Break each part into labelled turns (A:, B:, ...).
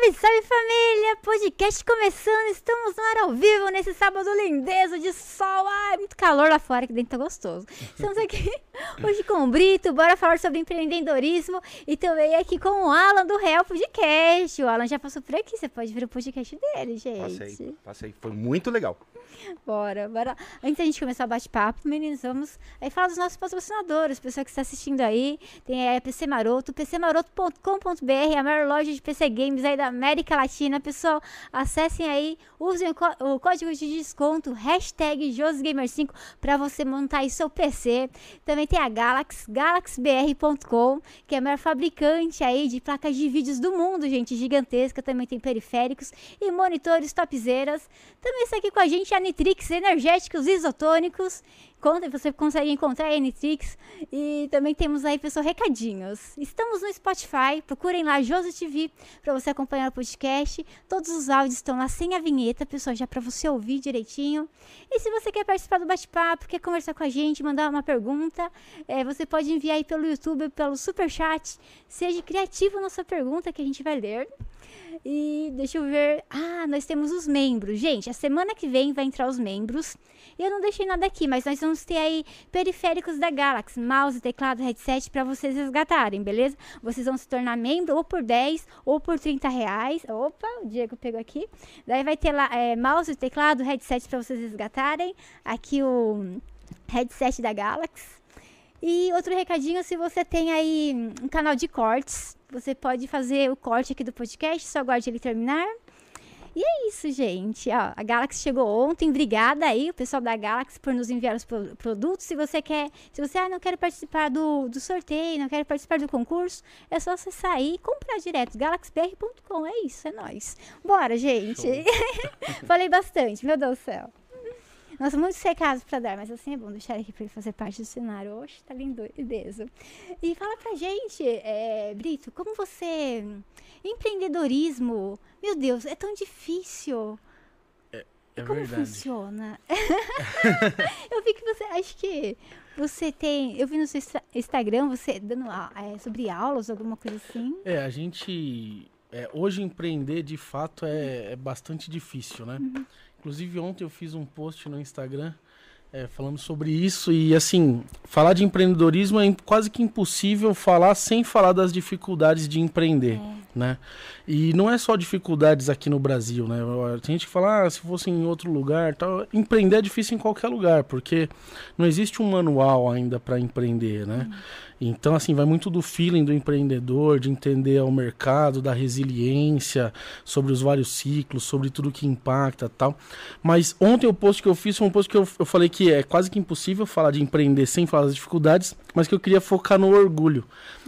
A: Salve, salve família! Podcast começando, estamos no ar ao vivo nesse sábado lindezo de sol. Ai, muito calor lá fora, que dentro tá gostoso. Estamos aqui hoje com o Brito, bora falar sobre empreendedorismo e também aqui com o Alan do Real Podcast. O Alan já passou por aqui, você pode ver o podcast dele, gente.
B: Passei, passei, foi muito legal.
A: Bora, bora. Antes da gente começar o bate-papo, meninos, vamos aí falar dos nossos patrocinadores, pessoal que está assistindo aí. Tem a PC Maroto, pcmaroto.com.br, a maior loja de PC Games aí da América Latina. Pessoal, acessem aí, usem o, o código de desconto, hashtag JosGamer5 para você montar aí seu PC. Também tem a Galaxy, galaxybr.com, que é a maior fabricante aí de placas de vídeos do mundo, gente, gigantesca. Também tem periféricos e monitores topzeiras. Também está aqui com a gente a Nitrix Energéticos Isotônicos. Você consegue encontrar a Nitrix. E também temos aí, pessoal, recadinhos. Estamos no Spotify, procurem lá Josi TV para você acompanhar o podcast. Todos os áudios estão lá sem a vinheta, pessoal, já para você ouvir direitinho. E se você quer participar do bate-papo, quer conversar com a gente, mandar uma pergunta, é, você pode enviar aí pelo YouTube, pelo Superchat. Seja criativo na sua pergunta que a gente vai ler. E deixa eu ver. Ah, nós temos os membros. Gente, a semana que vem vai entrar os membros. Eu não deixei nada aqui, mas nós vamos ter aí periféricos da Galaxy, mouse, teclado, headset para vocês resgatarem, beleza? Vocês vão se tornar membro ou por 10 ou por 30 reais. Opa, o Diego pegou aqui. Daí vai ter lá é, mouse, teclado, headset para vocês resgatarem. Aqui o headset da Galaxy. E outro recadinho, se você tem aí um canal de cortes, você pode fazer o corte aqui do podcast, só aguarde ele terminar. E é isso, gente. Ó, a Galaxy chegou ontem. Obrigada aí, o pessoal da Galaxy, por nos enviar os produtos. Se você quer, se você ah, não quer participar do, do sorteio, não quer participar do concurso, é só você sair e comprar direto. galaxybr.com. É isso, é nóis. Bora, gente. Falei bastante, meu Deus do céu. Nossa, muitos recados para dar, mas assim é bom deixar aqui para ele fazer parte do cenário. Oxe, tá lindo, beleza. E fala pra gente, é, Brito, como você. Empreendedorismo, meu Deus, é tão difícil.
B: É, é
A: como
B: verdade.
A: funciona? eu vi que você. Acho que você tem. Eu vi no seu Instagram você dando é, sobre aulas, alguma coisa assim.
C: É, a gente. É, hoje empreender de fato é, é bastante difícil, né? Uhum. Inclusive ontem eu fiz um post no Instagram é, falando sobre isso e assim falar de empreendedorismo é quase que impossível falar sem falar das dificuldades de empreender, é. né? E não é só dificuldades aqui no Brasil, né? Tem gente que fala, ah, se fosse em outro lugar, tal. Empreender é difícil em qualquer lugar porque não existe um manual ainda para empreender, né? Uhum. Então, assim, vai muito do feeling do empreendedor, de entender o mercado, da resiliência, sobre os vários ciclos, sobre tudo que impacta tal. Mas ontem o post que eu fiz foi um post que eu, eu falei que é quase que impossível falar de empreender sem falar das dificuldades, mas que eu queria focar no orgulho.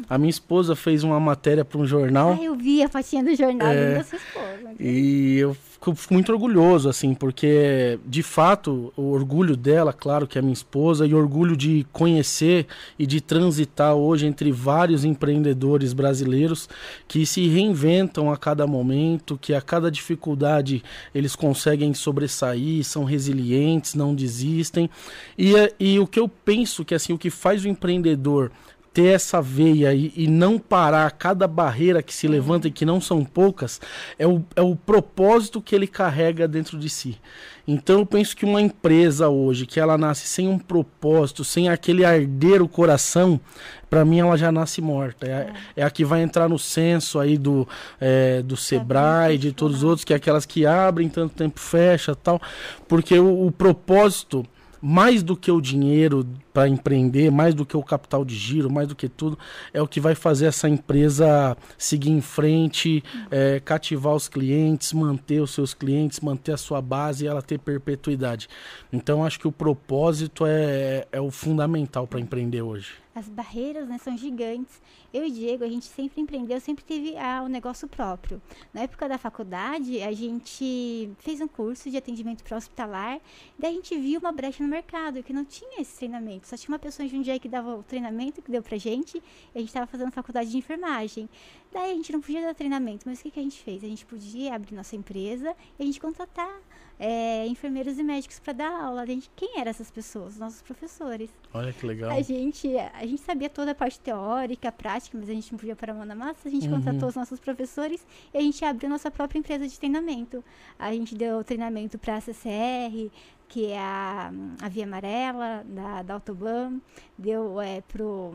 C: A minha esposa fez uma matéria para um jornal.
A: Ah, eu vi a fatinha do jornal é, da sua esposa.
C: E eu fico muito orgulhoso, assim, porque de fato o orgulho dela, claro que é minha esposa, e orgulho de conhecer e de transitar hoje entre vários empreendedores brasileiros que se reinventam a cada momento, que a cada dificuldade eles conseguem sobressair, são resilientes, não desistem. E, e o que eu penso que assim, o que faz o empreendedor ter essa veia e, e, não parar cada barreira que se levanta e que não são poucas, é o, é o propósito que ele carrega dentro de si. Então eu penso que uma empresa hoje, que ela nasce sem um propósito, sem aquele arder o coração, para mim ela já nasce morta. É, é. é, a que vai entrar no censo aí do, é, do Sebrae, de todos os outros, que é aquelas que abrem, tanto tempo fecha tal. Porque o, o propósito mais do que o dinheiro para empreender, mais do que o capital de giro, mais do que tudo, é o que vai fazer essa empresa seguir em frente, é, cativar os clientes, manter os seus clientes, manter a sua base e ela ter perpetuidade. Então, acho que o propósito é, é o fundamental para empreender hoje.
A: As barreiras né, são gigantes eu e Diego, a gente sempre empreendeu, sempre teve ah, um negócio próprio. Na época da faculdade, a gente fez um curso de atendimento para hospitalar, daí a gente viu uma brecha no mercado, que não tinha esse treinamento. Só tinha uma pessoa em Jundiaí que dava o treinamento que deu pra gente, e a gente estava fazendo faculdade de enfermagem. Daí a gente não podia dar treinamento, mas o que, que a gente fez? A gente podia abrir nossa empresa e a gente contratar é, enfermeiros e médicos para dar aula. A gente, quem eram essas pessoas? Nossos professores.
C: Olha que legal.
A: A gente, a gente sabia toda a parte teórica, prática, mas a gente não podia pôr a mão na massa. A gente
C: Uhum.
A: contratou os nossos professores e a gente abriu nossa própria empresa de treinamento. A gente deu treinamento para a CCR, que é a, a Via Amarela, da, da Autobahn. Deu é, pro...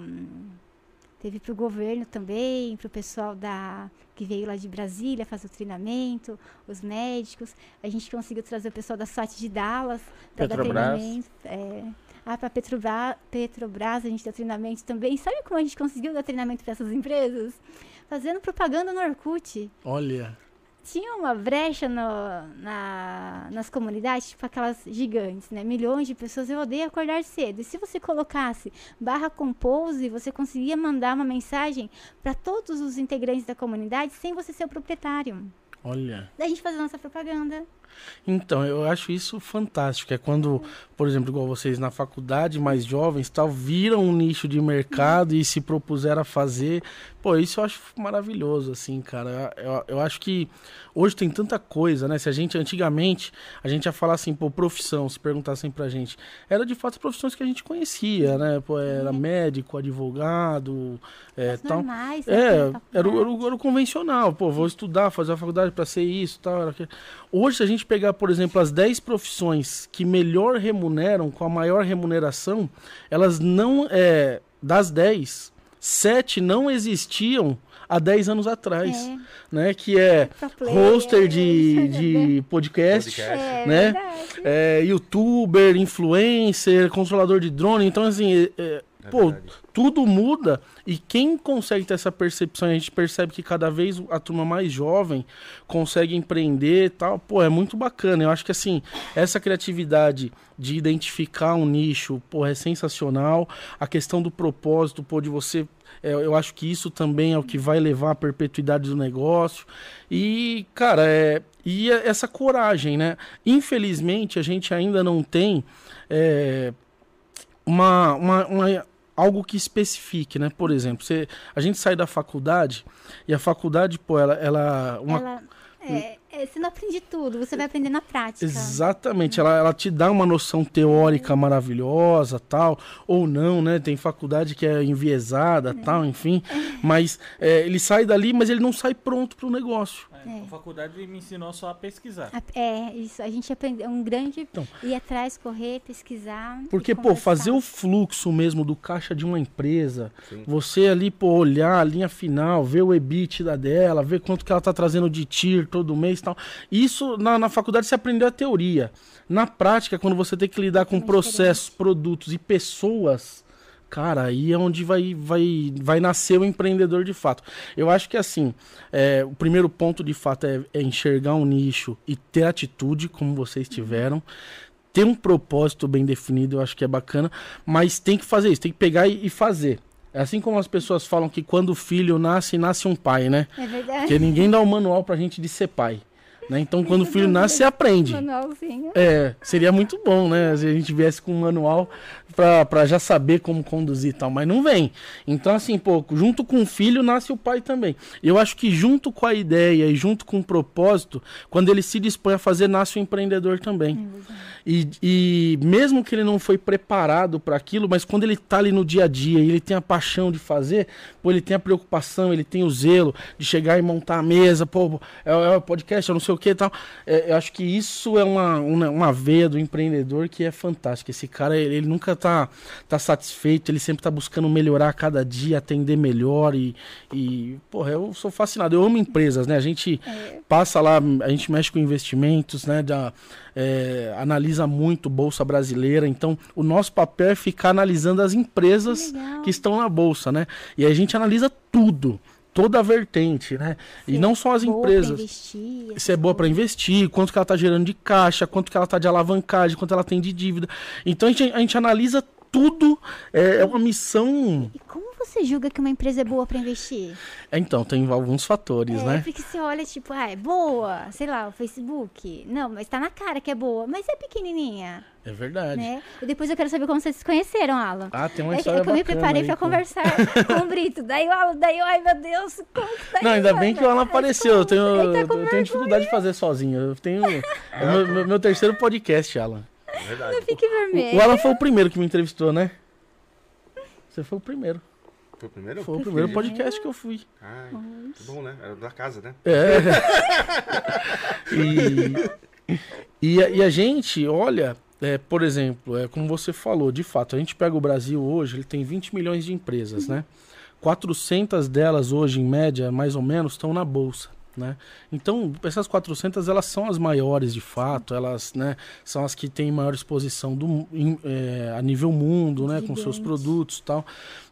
A: Teve para o governo também, para o pessoal da, que veio lá de Brasília fazer o treinamento, os médicos. A gente conseguiu trazer o pessoal da SWAT de Dallas para dar
B: Petrobras.
A: treinamento. É. Ah, para Petrobras, Petrobras a gente deu treinamento também. Sabe como a gente conseguiu dar treinamento para essas empresas? Fazendo propaganda no Orkut.
C: Olha.
A: Tinha uma brecha no- na- nas comunidades, tipo aquelas gigantes, né? Milhões de pessoas. Eu odeio acordar cedo. E se você colocasse barra compose, você conseguia mandar uma mensagem para todos os integrantes da comunidade sem você ser o proprietário.
C: Olha.
A: Daí a gente fazia nossa propaganda.
C: Então, eu acho isso fantástico. É quando, por exemplo, igual vocês na faculdade, mais jovens, tal, viram um nicho de mercado e se propuseram a fazer. Pô, isso eu acho maravilhoso, assim, cara. Eu, eu acho que hoje tem tanta coisa, né? Se a gente, antigamente, a gente ia falar assim, pô, profissão, se perguntassem pra gente. Era de fato as profissões que a gente conhecia, né? Pô, era médico, advogado, é,
A: As
C: tal.
A: normais.
C: É,
A: né,
C: era, o- era, o, era o convencional. Pô, vou estudar, fazer a faculdade para ser isso tal. Hoje, se a gente pegar, por exemplo, as 10 profissões que melhor remuneram, com a maior remuneração, elas não. É, das 10, 7 não existiam há 10 anos atrás.
A: É,
C: Né? Que é hoster de, de podcast.
B: Podcast.
A: É,
C: né? É, youtuber, influencer, controlador de drone. Então, assim, é- pô,
B: verdade.
C: tudo muda e quem consegue ter essa percepção, a gente percebe que cada vez a turma mais jovem consegue empreender e tal, pô, é muito bacana. Eu acho que assim, essa criatividade de identificar um nicho, pô, é sensacional. A questão do propósito, pô, de você é, eu acho que isso também é o que vai levar à perpetuidade do negócio. E, cara, é, e é essa coragem, né? Infelizmente, a gente ainda não tem é, uma, uma, uma- algo que especifique, né? Por exemplo, você, a gente sai da faculdade e a faculdade, pô, ela, ela uma
A: Ela, é, é, você não aprende tudo, você vai aprender na prática.
C: Exatamente, ela, ela te dá uma noção teórica maravilhosa, tal, ou não, né? Tem faculdade que é enviesada, tal, enfim. Mas é, ele sai dali, mas ele não sai pronto para o negócio.
D: É, A faculdade me ensinou só a pesquisar.
A: A- É, isso. A gente aprendeu um grande.
C: Então.
A: ir atrás, correr, pesquisar.
C: Porque, pô, fazer o fluxo mesmo do caixa de uma empresa,
B: Sim.
C: você ali, pô, olhar a linha final, ver o EBITDA dela, ver quanto que ela tá trazendo de TIR todo mês e tal. Isso na, na faculdade você aprendeu a teoria. Na prática, quando você tem que lidar com
A: É
C: processos, produtos e pessoas, cara, aí é onde vai, vai, vai nascer o empreendedor de fato. Eu acho que assim, é, o primeiro ponto de fato é, é enxergar um nicho e ter atitude, como vocês tiveram ter um propósito bem definido, eu acho que é bacana, mas tem que fazer isso, tem que pegar e, fazer. É assim como as pessoas falam que quando o filho nasce, nasce um pai, né?
A: É verdade.
C: Porque ninguém dá o manual pra gente de ser pai. Né? Então, quando o filho nasce, você aprende.
A: Manualzinho.
C: É, seria muito bom, né? Se a gente viesse com um manual pra, pra já saber como conduzir e tal, mas não vem. Então, assim, pô, junto com o filho nasce o pai também. Eu acho que junto com a ideia e junto com o propósito, quando ele se dispõe a fazer, nasce o empreendedor também. E, e mesmo que ele não foi preparado para aquilo, mas quando ele tá ali no dia a dia e ele tem a paixão de fazer, pô, ele tem a preocupação, ele tem o zelo de chegar e montar a mesa, pô, é, é o podcast, eu não sei o que e tal. É, eu acho que isso é uma, uma, uma veia do empreendedor que é fantástica. Esse cara, ele, ele nunca tá, tá satisfeito, ele sempre tá buscando melhorar a cada dia, atender melhor e, e porra, eu sou fascinado. Eu amo empresas, né? A gente passa lá, a gente mexe com investimentos, né? Da, é, analisa muito bolsa brasileira. Então, o nosso papel é ficar analisando as empresas
A: Legal.
C: que estão na bolsa, né? E a gente analisa tudo, toda a vertente, né? E
A: Sim,
C: não só as empresas.
A: investir,
C: Se é boa para investir, quanto que ela tá gerando de caixa, quanto que ela tá de alavancagem, quanto ela tem de dívida. Então a gente, a gente analisa tudo é, é uma missão.
A: E como você julga que uma empresa é boa pra investir?
C: É, então, tem alguns fatores,
A: É,
C: né?
A: porque você olha, tipo, ah, é boa, sei lá, o Facebook. Não, mas tá na cara que é boa, mas é pequenininha,
C: É verdade.
A: né? E depois eu quero saber como vocês se conheceram, Alan.
C: Ah, tem uma
A: É que,
C: história
A: é que eu me preparei
C: com-
A: conversar com o Brito. Daí o Alan, daí eu, ai meu Deus, como que tá
C: Não, ainda bem que o Alan apareceu. Eu tenho,
A: tá
C: eu tenho dificuldade de fazer sozinho. Eu tenho. é meu- meu terceiro podcast, Alan.
B: Verdade.
A: Fique
C: O,
A: vermelho.
C: o Alan foi o primeiro que me entrevistou, né? Você foi o primeiro.
B: Foi o primeiro?
C: Foi o primeiro podcast que eu fui.
B: Ai, que bom, né? Era da casa, né?
C: É. e, e, a, e a gente, olha, é, por exemplo, é como você falou, de fato, a gente pega o Brasil hoje, ele tem 20 milhões de empresas, né? 400 delas hoje, em média, mais ou menos, estão na bolsa. Né? Então, essas 400 elas são as maiores de fato, elas né, são as que têm maior exposição do, em- é, a nível mundo, né, com seus produtos e tal.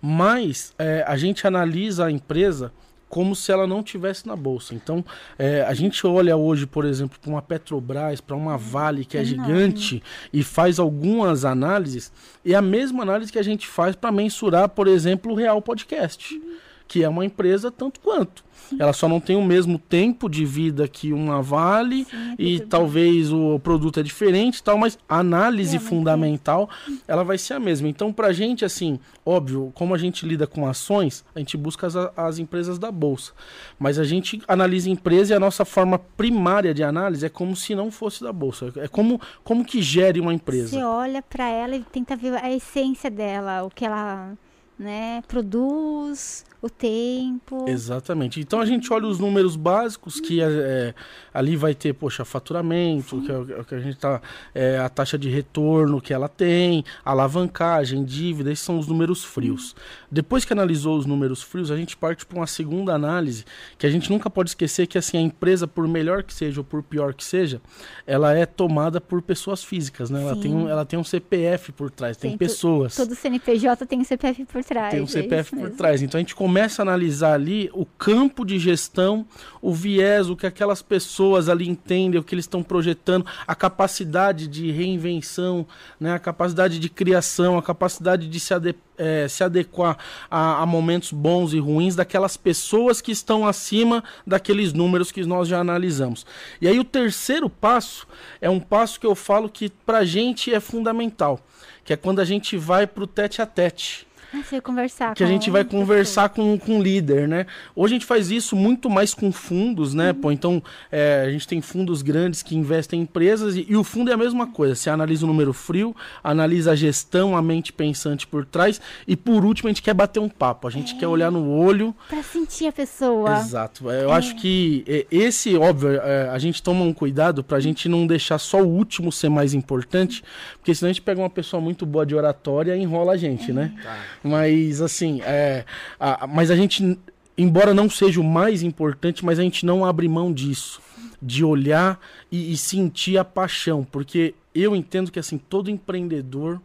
C: Mas é, a gente analisa a empresa como se ela não tivesse na bolsa. Então, é, a gente olha hoje, por exemplo, para uma Petrobras, para uma Vale que é gigante e faz algumas análises, e é a mesma análise que a gente faz para mensurar, por exemplo, o Real Podcast, que é uma empresa tanto quanto. Ela só não tem o mesmo tempo de vida que uma Vale
A: Sim, é
C: e
A: tudo
C: talvez o produto é diferente tal, mas a análise
A: É, mas
C: fundamental ela vai ser a mesma. Então, pra gente, assim, óbvio, como a gente lida com ações, a gente busca as, as empresas da bolsa. Mas a gente analisa a empresa e a nossa forma primária de análise é como se não fosse da bolsa. É como, como que gere uma empresa.
A: Você olha pra ela e tenta ver a essência dela, o que ela, né, produz, o tempo.
C: Exatamente. Então a gente olha os números básicos que é, é, ali vai ter, poxa, faturamento, que é é que a gente tá, é, a taxa de retorno que ela tem, alavancagem, dívida, esses são os números frios. Depois que analisou os números frios, a gente parte para uma segunda análise, que a gente nunca pode esquecer que assim a empresa, por melhor que seja ou por pior que seja, ela é tomada por pessoas físicas, né? Ela tem, um, ela tem um CPF por trás, tem,
A: Tem
C: pessoas.
A: Todo CNPJ tem um CPF por trás.
C: Tem um
A: é
C: CPF por
A: mesmo.
C: trás. Então a gente começa a analisar ali o campo de gestão, o viés, o que aquelas pessoas ali entendem, o que eles estão projetando, a capacidade de reinvenção, né, a capacidade de criação, a capacidade de se, ade- eh, se adequar a, a momentos bons e ruins daquelas pessoas que estão acima daqueles números que nós já analisamos. E aí o terceiro passo é um passo que eu falo que pra gente é fundamental, que é quando a gente vai pro tete a tete
A: você vai conversar
C: que a
A: com
C: gente vai conversar com, com o líder, né? Hoje a gente faz isso muito mais com fundos, né?
A: Uhum.
C: Pô, então é, a gente tem fundos grandes que investem em empresas e, e o fundo é a mesma coisa. Você analisa o número frio, analisa a gestão, a mente pensante por trás e por último a gente quer bater um papo. A gente
A: É.
C: quer olhar no olho.
A: Pra sentir a pessoa.
C: Exato. É, Eu acho que é, esse, óbvio, é, a gente toma um cuidado pra gente não deixar só o último ser mais importante, porque senão a gente pega uma pessoa muito boa de oratória e enrola a gente, né?
B: Tá.
C: Mas assim, é, a- mas a gente, embora não seja o mais importante, mas a gente não abre mão disso, de olhar e, e sentir a paixão, porque eu entendo que assim todo empreendedor,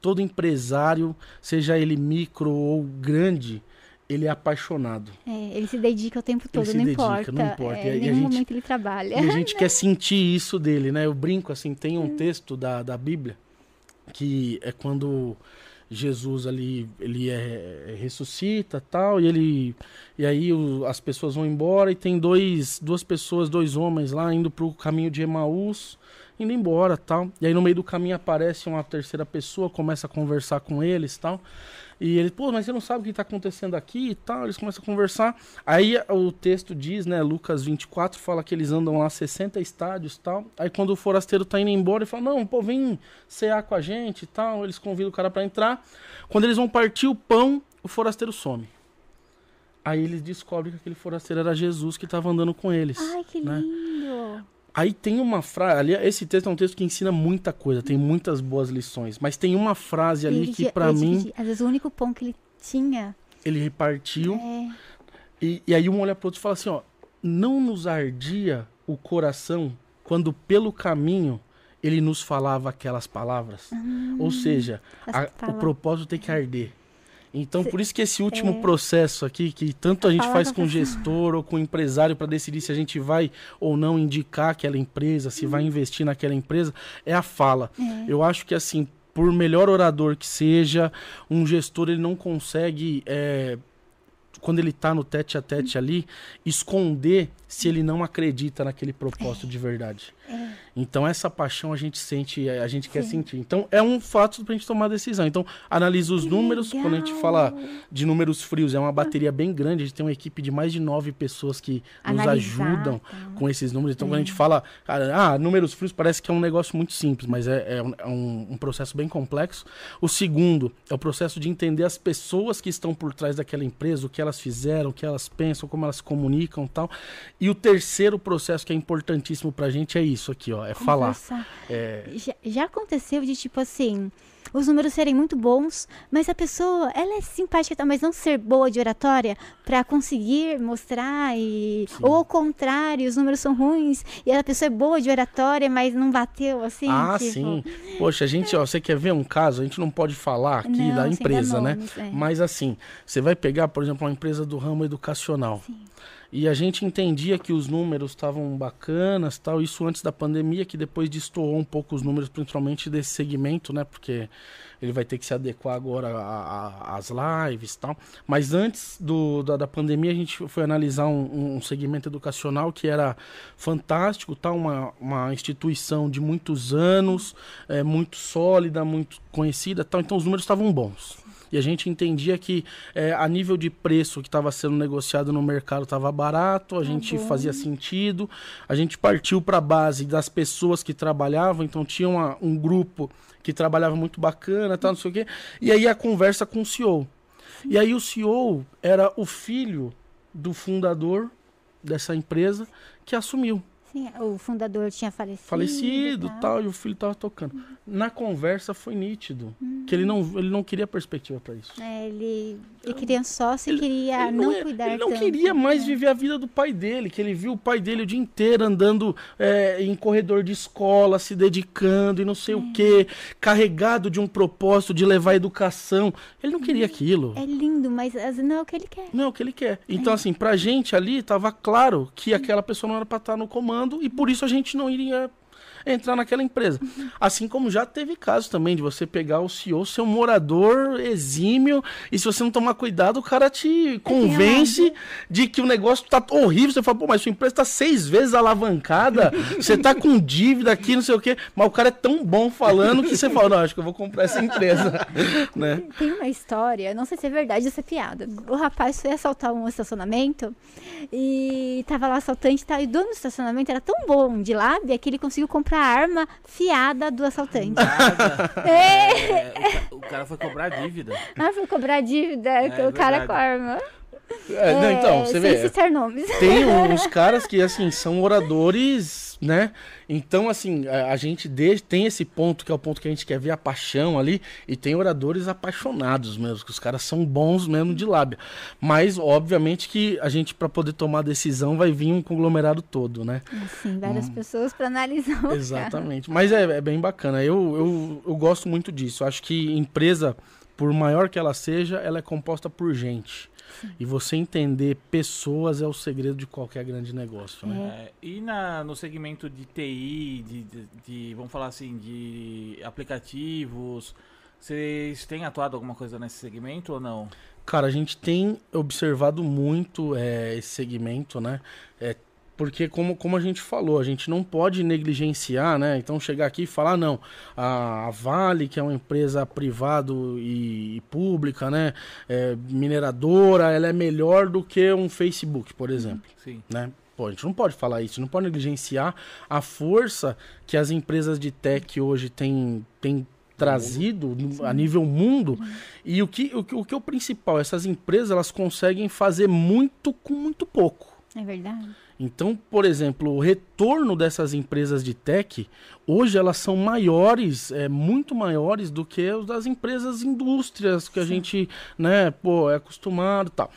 C: todo empresário, seja ele micro ou grande, ele é apaixonado.
A: É, ele se dedica o tempo todo,
C: se
A: não,
C: dedica,
A: importa.
C: não importa.
A: É, em nenhum
C: gente-
A: momento ele trabalha.
C: E a gente quer sentir isso dele, né? Eu brinco assim, tem um texto da, da Bíblia que é quando Jesus ali ele é, é- ressuscita tal e ele e aí o- as pessoas vão embora e tem dois duas pessoas dois homens lá indo pro caminho de Emaús indo embora tal. E aí no meio do caminho aparece uma terceira pessoa começa a conversar com eles tal e ele, pô, mas você não sabe o que está acontecendo aqui e tal. Eles começam a conversar. Aí o texto diz, né, Lucas 24, fala que eles andam lá 60 estádios e tal. Aí quando o forasteiro tá indo embora, ele fala, não, pô, vem cear com a gente e tal. Eles convidam o cara para entrar. Quando eles vão partir o pão, o forasteiro some. Aí eles descobrem que aquele forasteiro era Jesus que estava andando com eles.
A: Ai, que
C: né?
A: lindo.
C: Aí tem uma frase, ali esse texto é um texto que ensina muita coisa, tem muitas boas lições, mas tem uma frase ali
A: Ele
C: que para mim
A: dividi- Às vezes o único pão que ele tinha
C: ele repartiu
A: é.
C: E, e aí um olha pro outro e fala assim, ó, não nos ardia o coração quando pelo caminho ele nos falava aquelas palavras. Ou seja, a- o
A: palavras.
C: propósito tem que arder. Então, por isso que esse último
A: é.
C: processo aqui, que tanto a
A: A
C: gente faz com o gestor ou com o empresário para decidir se a gente vai ou não indicar aquela empresa, se vai investir naquela empresa, é a fala.
A: É.
C: Eu acho que assim, por melhor orador que seja, um gestor ele não consegue, é, quando ele está no tete a tete ali, esconder se ele não acredita naquele propósito de verdade. Então essa paixão a gente sente, a gente quer
A: Sim.
C: sentir. Então é um fato pra gente tomar decisão. Então analisa os
A: Que
C: números, quando a gente
A: legal.
C: fala de números frios, é uma bateria bem grande, a gente tem uma equipe de mais de nove pessoas que nos
A: Analisar,
C: ajudam
A: tá.
C: com esses números. Então, quando a gente fala, ah, números frios parece que é um negócio muito simples, mas é, é um, é um- processo bem complexo. O segundo é o processo de entender as pessoas que estão por trás daquela empresa, o que elas fizeram, o que elas pensam, como elas se comunicam e tal. E o terceiro processo que é importantíssimo pra gente é isso aqui, ó, é falar.
A: Conversar.
C: É,
A: Já, já aconteceu de tipo assim, os números serem muito bons, mas a pessoa, ela é simpática, mas não ser boa de oratória pra conseguir mostrar e ou ao contrário, os números são ruins e a pessoa é boa de oratória, mas não bateu assim,
C: ah,
A: tipo,
C: sim. Poxa, a gente, ó, você quer ver um caso? A gente não pode falar aqui
A: Não,
C: da empresa, né?
A: nomes, é.
C: Mas assim, você vai pegar, por exemplo, uma empresa do ramo educacional. E a gente entendia que os números estavam bacanas, tal, isso antes da pandemia, que depois destoou um pouco os números, principalmente desse segmento, né? Porque ele vai ter que se adequar agora às lives tal. Mas antes do, da, da pandemia, a gente foi analisar um, um segmento educacional que era fantástico, tal, uma, uma instituição de muitos anos, é, muito sólida, muito conhecida, tal. Então os números estavam bons. E a gente entendia que é, a nível de preço que estava sendo negociado no mercado estava barato, a gente
A: bom.
C: fazia sentido. A gente partiu para a base das pessoas que trabalhavam, então tinha uma- um grupo que trabalhava muito bacana, tal, não sei o quê. E aí a conversa com o CEO. E aí o CEO era o filho do fundador dessa empresa que assumiu.
A: O fundador tinha falecido.
C: Falecido,
A: tá?
C: tal, e o filho tava tocando. Na conversa foi nítido que ele não, ele não queria perspectiva para isso.
A: É, ele, ele queria um sócio e queria
C: Ele
A: não,
C: é-
A: cuidar
C: ele não
A: tanto,
C: queria mais
A: né?
C: viver a vida do pai dele, que ele viu o pai dele o dia inteiro andando é, em corredor de escola, se dedicando e não sei o quê, carregado de um propósito de levar educação. Ele não queria aquilo.
A: É lindo, mas não é o que ele quer.
C: Não é o que ele quer. Então, assim, pra gente ali, tava claro que aquela pessoa não era pra estar no comando e por isso a gente não iria entrar naquela empresa. Assim como já teve casos também de você pegar o CEO, ser um morador exímio, e se você não tomar cuidado, o cara te convence de que o negócio tá horrível. Você fala, pô, mas sua empresa tá seis vezes alavancada, você tá com dívida aqui, não sei o quê, mas o cara é tão bom falando que você fala, não, acho que eu vou comprar essa empresa, né?
A: Tem uma história, não sei se é verdade essa piada. O rapaz foi assaltar um estacionamento e tava lá assaltante e tal. E o dono do estacionamento era tão bom de lábia que ele conseguiu comprar a arma fiada do assaltante. é,
D: É, o, o cara foi cobrar dívida.
A: ah, foi cobrar dívida,
D: É
A: o cara
D: verdade.
A: com a arma.
C: É, não, então, você
A: sem
C: vê. tem uns caras que, assim, são oradores, né? Então, assim, a, a gente de- tem esse ponto, que é o ponto que a gente quer ver a paixão ali, e tem oradores apaixonados mesmo, que os caras são bons mesmo de lábia. Mas, obviamente, que a gente, para poder tomar decisão, vai vir um conglomerado todo, né?
A: Sim, várias pessoas para analisar.
C: Exatamente. Mas é, é bem bacana. Eu, eu, eu gosto muito disso. Eu acho que empresa, por maior que ela seja, ela é composta por gente. E você entender pessoas é o segredo de qualquer grande negócio, né?
D: É, e na, no segmento de TI, de, de- de, vamos falar assim, de aplicativos, vocês têm atuado alguma coisa nesse segmento ou não?
C: Cara, a gente tem observado muito é, esse segmento, né? É, porque, como, como a gente falou, a gente não pode negligenciar, né? Então, chegar aqui e falar, não, a, a Vale, que é uma empresa privado e, e pública, né? É, mineradora, ela é melhor do que um Facebook, por exemplo
D: Sim.
C: né? Pô, a gente não pode falar isso, não pode negligenciar a força que as empresas de tech hoje têm, têm trazido no- a nível mundo. E o que, o, que, o que é o principal? Essas empresas elas conseguem fazer muito com muito pouco.
A: É verdade.
C: Então, por exemplo, o retorno dessas empresas de tech, hoje elas são maiores, é, muito maiores do que os das empresas indústrias que a gente, né, pô, é acostumado e tal.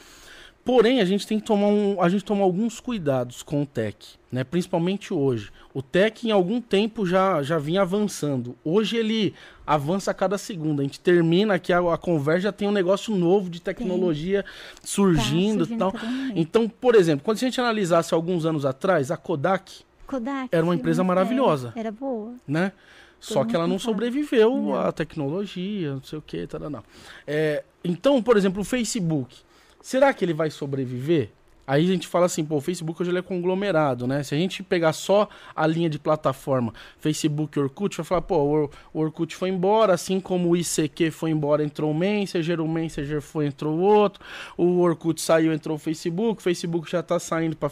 C: Porém, a gente tem que tomar um, a gente toma alguns cuidados com o tech, né? Principalmente hoje. O tech em algum tempo já já vinha avançando. Hoje ele avança a cada segundo. A gente termina aqui a, a conversa já tem um negócio novo de tecnologia surgindo,
A: Tá
C: tal.
A: surgindo todo momento.
C: Então, por exemplo, quando a gente analisasse alguns anos atrás, a Kodak,
A: Kodak.
C: Era uma empresa
A: é,
C: maravilhosa.
A: Era boa.
C: né? Só que ela não sobreviveu
A: Não.
C: à tecnologia, não sei o que, tal, não. É, então, por exemplo, o Facebook. Será que ele vai sobreviver? Aí a gente fala assim, pô, o Facebook hoje ele é conglomerado, né? Se a gente pegar só a linha de plataforma Facebook e Orkut, vai falar, pô, o, Or- o Orkut foi embora, assim como o ICQ foi embora, entrou o Messenger, o Messenger foi, entrou o outro, o Orkut saiu, entrou o Facebook, o Facebook já tá saindo pra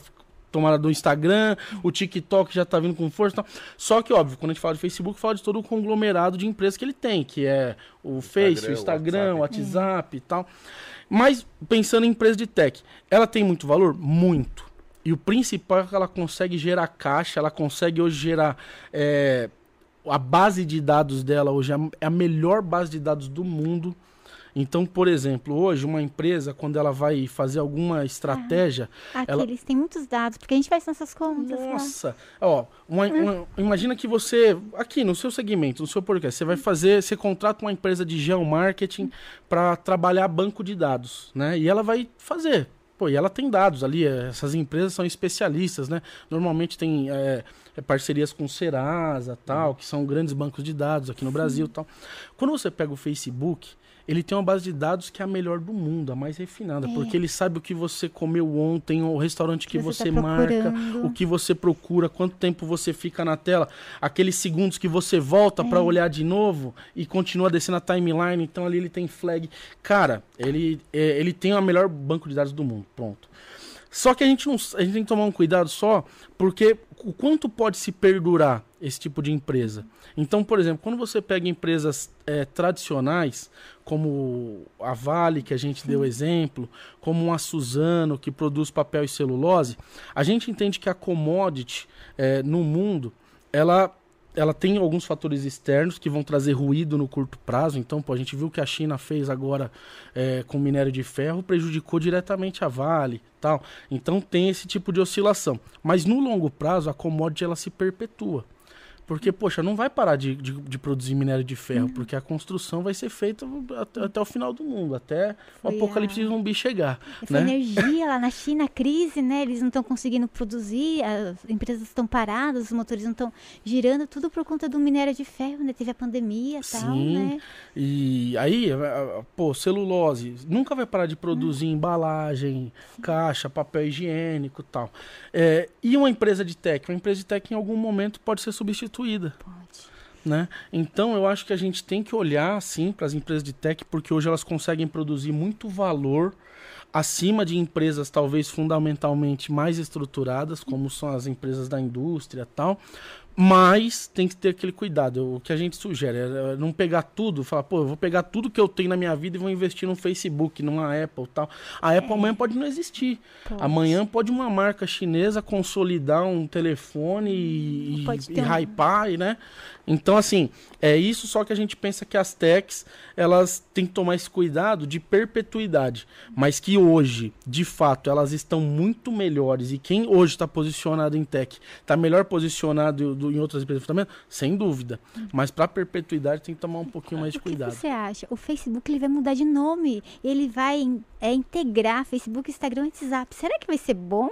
C: tomada do Instagram, o TikTok já tá vindo com força e tal. Só que, óbvio, quando a gente fala de Facebook, fala de todo o conglomerado de empresas que ele tem, que é o Face, o Instagram, o WhatsApp e tal. Mas, pensando em empresa de tech, ela tem muito valor? Muito. E o principal é que ela consegue gerar caixa, ela consegue hoje gerar. é, a base de dados dela hoje é a- é a melhor base de dados do mundo. Então, por exemplo, hoje uma empresa, quando ela vai fazer alguma estratégia,
A: Aqui
C: Ela-
A: eles têm muitos dados, porque a gente faz nossas contas lá.
C: nossa, ó, uma- uma- imagina que você, aqui no seu segmento, no seu podcast, você vai fazer, você contrata uma empresa de geomarketing para trabalhar banco de dados, né? E ela vai fazer. Pô, e ela tem dados ali, eh, essas empresas são especialistas, né? Normalmente tem eh, eh, parcerias com Serasa, tal, que são grandes bancos de dados aqui no Brasil, tal. Quando você pega o Facebook, ele tem uma base de dados que é a melhor do mundo, a mais refinada,
A: É.
C: porque ele sabe o que você comeu ontem, o restaurante que
A: Você
C: você,
A: tá
C: marca, o que você procura, quanto tempo você fica na tela, aqueles segundos que você volta pra olhar de novo e continua descendo a timeline, então ali ele tem flag. Cara, ele, é, ele tem o melhor banco de dados do mundo, pronto. Só que a gente, não, a gente tem que tomar um cuidado só, porque o quanto pode se perdurar esse tipo de empresa. Então, por exemplo, quando você pega empresas eh, tradicionais, como a Vale, que a gente deu exemplo, como a Suzano, que produz papel e celulose, a gente entende que a commodity eh, no mundo, ela ela tem alguns fatores externos que vão trazer ruído no curto prazo. Então, pô, a gente viu que a China fez agora é, com minério de ferro, prejudicou diretamente a Vale tal. Então tem esse tipo de oscilação. Mas no longo prazo, a commodity ela se perpetua. Porque, poxa, não vai parar de, de, de produzir minério de ferro, porque a construção vai ser feita até, até o final do mundo, até o
A: Foi
C: apocalipse
A: a-
C: zumbi chegar.
A: Essa
C: né?
A: energia lá na China, a crise, né? Eles não estão conseguindo produzir, as empresas estão paradas, os motores não estão girando, tudo por conta do minério de ferro, né? Teve a pandemia e tal,
C: Sim.
A: né?
C: E aí, pô, celulose, nunca vai parar de produzir embalagem, caixa, papel higiênico e tal. É, e uma empresa de tech? Uma empresa de tech em algum momento pode ser substituída,
A: Pode.
C: né? Então eu acho que a gente tem que olhar, sim, para as empresas de tech, porque hoje elas conseguem produzir muito valor acima de empresas talvez fundamentalmente mais estruturadas, como são as empresas da indústria e tal. Mas tem que ter aquele cuidado. O que a gente sugere é não pegar tudo, falar, pô, eu vou pegar tudo que eu tenho na minha vida e vou investir no Facebook, numa Apple e tal. A Apple amanhã pode não existir. Amanhã pode uma marca chinesa consolidar um telefone e,
A: Pode
C: e
A: ter um-
C: hypar, e, né? Então, assim, é isso, só que a gente pensa que as techs, elas têm que tomar esse cuidado de perpetuidade. Mas que hoje, de fato, elas estão muito melhores. E quem hoje está posicionado em tech, está melhor posicionado do- em outras empresas também, sem dúvida. Mas para perpetuidade tem que tomar um pouquinho mais de
A: O que
C: cuidado.
A: você acha? O Facebook ele vai mudar de nome. Ele vai é, integrar Facebook, Instagram e WhatsApp. Será que vai ser bom?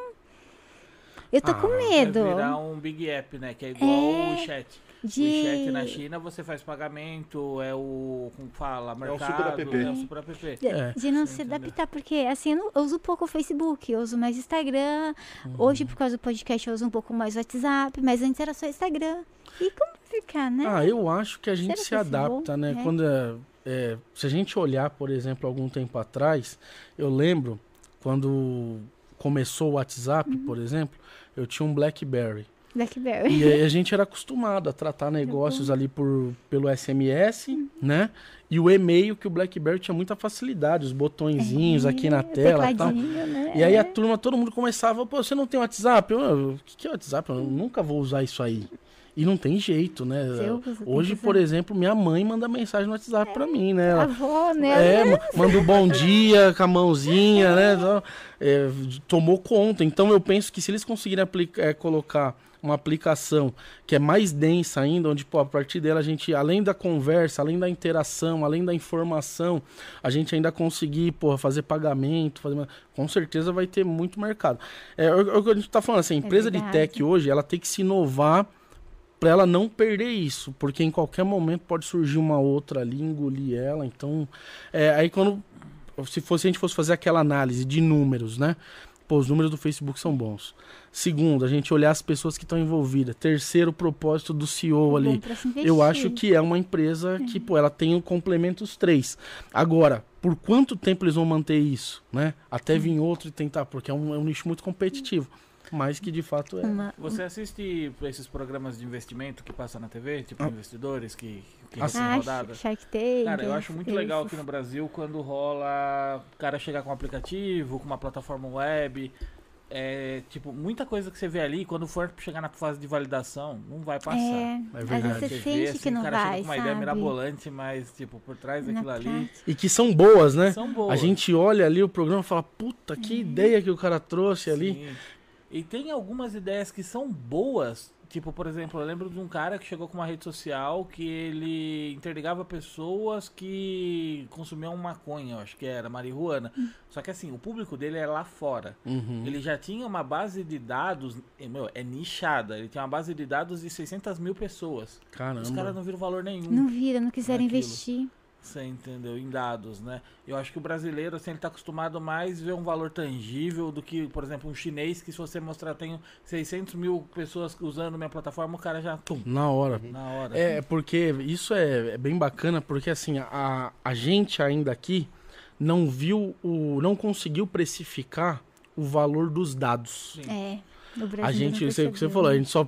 A: Eu tô
C: Ah,
A: com
D: Vai
A: medo.
D: virar um Big App, né? Que é igual
A: É,
D: o chat.
A: De...
D: O chat na China você faz pagamento, é o. Como fala? Mercado,
B: super app.
D: É o super app.
A: De,
C: É.
A: de não
D: Você
A: se
D: entendeu?
A: adaptar, porque assim, eu, não- eu uso pouco o Facebook, eu uso mais Instagram.
C: Uhum.
A: Hoje, por causa do podcast, eu uso um pouco mais o WhatsApp, mas antes era só Instagram. E como ficar, né?
C: Ah, eu acho que a gente
A: Será
C: se
A: vai ser
C: adapta, né?
A: É.
C: Quando é, é, se a gente olhar, por exemplo, algum tempo atrás, eu lembro quando começou o WhatsApp,
A: Uhum.
C: por exemplo, eu tinha um BlackBerry.
A: Blackberry.
C: E aí a gente era acostumado a tratar negócios ali por, pelo SMS,
A: Uhum.
C: né? E o e-mail que o BlackBerry tinha muita facilidade, os botõezinhos aqui na
A: É,
C: tela e tal.
A: né?
C: E aí a turma, todo mundo começava, pô, você não tem WhatsApp? Eu, "Eu, o que, que é WhatsApp? Eu nunca vou usar isso aí. E não tem jeito, né? Hoje, por exemplo, minha mãe manda mensagem no WhatsApp pra mim, né? Ela,
A: Avó, né?
C: é, ma- manda um bom dia com a mãozinha, né? Então, é, tomou conta. Então eu penso que se eles conseguirem aplica- é, colocar uma aplicação que é mais densa ainda, onde pô, a partir dela a gente, além da conversa, além da interação, além da informação, a gente ainda conseguir porra, fazer pagamento, fazer com certeza vai ter muito mercado. É, o, o que a gente tá falando, assim, a empresa de
A: verdade.
C: tech hoje, ela tem que se inovar para ela não perder isso, porque em qualquer momento pode surgir uma outra ali, engolir ela. Então, é, aí quando se fosse a gente fosse fazer aquela análise de números, né? Pô, os números do Facebook são bons. Segundo, a gente olhar as pessoas que estão envolvidas. Terceiro, o propósito do CEO
A: Bom
C: ali. Eu acho que é uma empresa que, pô, ela tem o complemento os três. Agora, por quanto tempo eles vão manter isso, né? Até vir outro e tentar, porque é um, é um nicho muito competitivo. Mas que de fato é.
D: Você assiste esses programas de investimento que passam na TV, tipo
C: Ah.
D: investidores que, que
C: Ah,
D: recebem
A: Ah,
D: rodada?
A: Shark Tank.
D: Cara, eu acho muito
A: esses-
D: legal aqui no Brasil quando rola o cara chegar com um aplicativo, com uma plataforma web. É, tipo, muita coisa que você vê ali, quando for chegar na fase de validação, não vai passar.
A: É,
C: É
A: às
C: verdade.
A: vezes você
D: vê,
A: sente
D: assim,
A: que não
D: o cara chega
A: vai,
D: com uma ideia
A: sabe?
D: mirabolante, mas, tipo, por trás
A: Na
D: daquilo ali,
A: prática.
C: E que são boas, né?
D: são boas.
C: A gente olha ali o programa e fala, puta, que ideia que o cara trouxe ali.
D: Sim. E tem algumas ideias que são boas. Tipo, por exemplo, eu lembro de um cara que chegou com uma rede social que ele interligava pessoas que consumiam maconha, eu acho que era, marihuana. Só que assim, o público dele é lá fora.
C: Uhum.
D: Ele já tinha uma base de dados, meu, é nichada. Ele tinha uma base de dados de 600 mil pessoas.
C: Caramba.
D: Os caras não viram valor nenhum.
A: Não vira, não quiseram
D: Naquilo.
A: investir.
D: Você entendeu? Em dados, né? Eu acho que o brasileiro, assim, ele tá acostumado mais a ver um valor tangível do que, por exemplo, um chinês que se você mostrar, tenho 600 mil pessoas usando minha plataforma, o cara já, tum,
C: Na hora.
D: na hora.
C: É, porque isso é, é bem bacana, porque assim, a, a gente ainda aqui não viu o. não conseguiu precificar o valor dos dados.
D: Sim.
A: É. No Brasil
C: A gente, você, você
A: percebeu.
C: falou, a gente só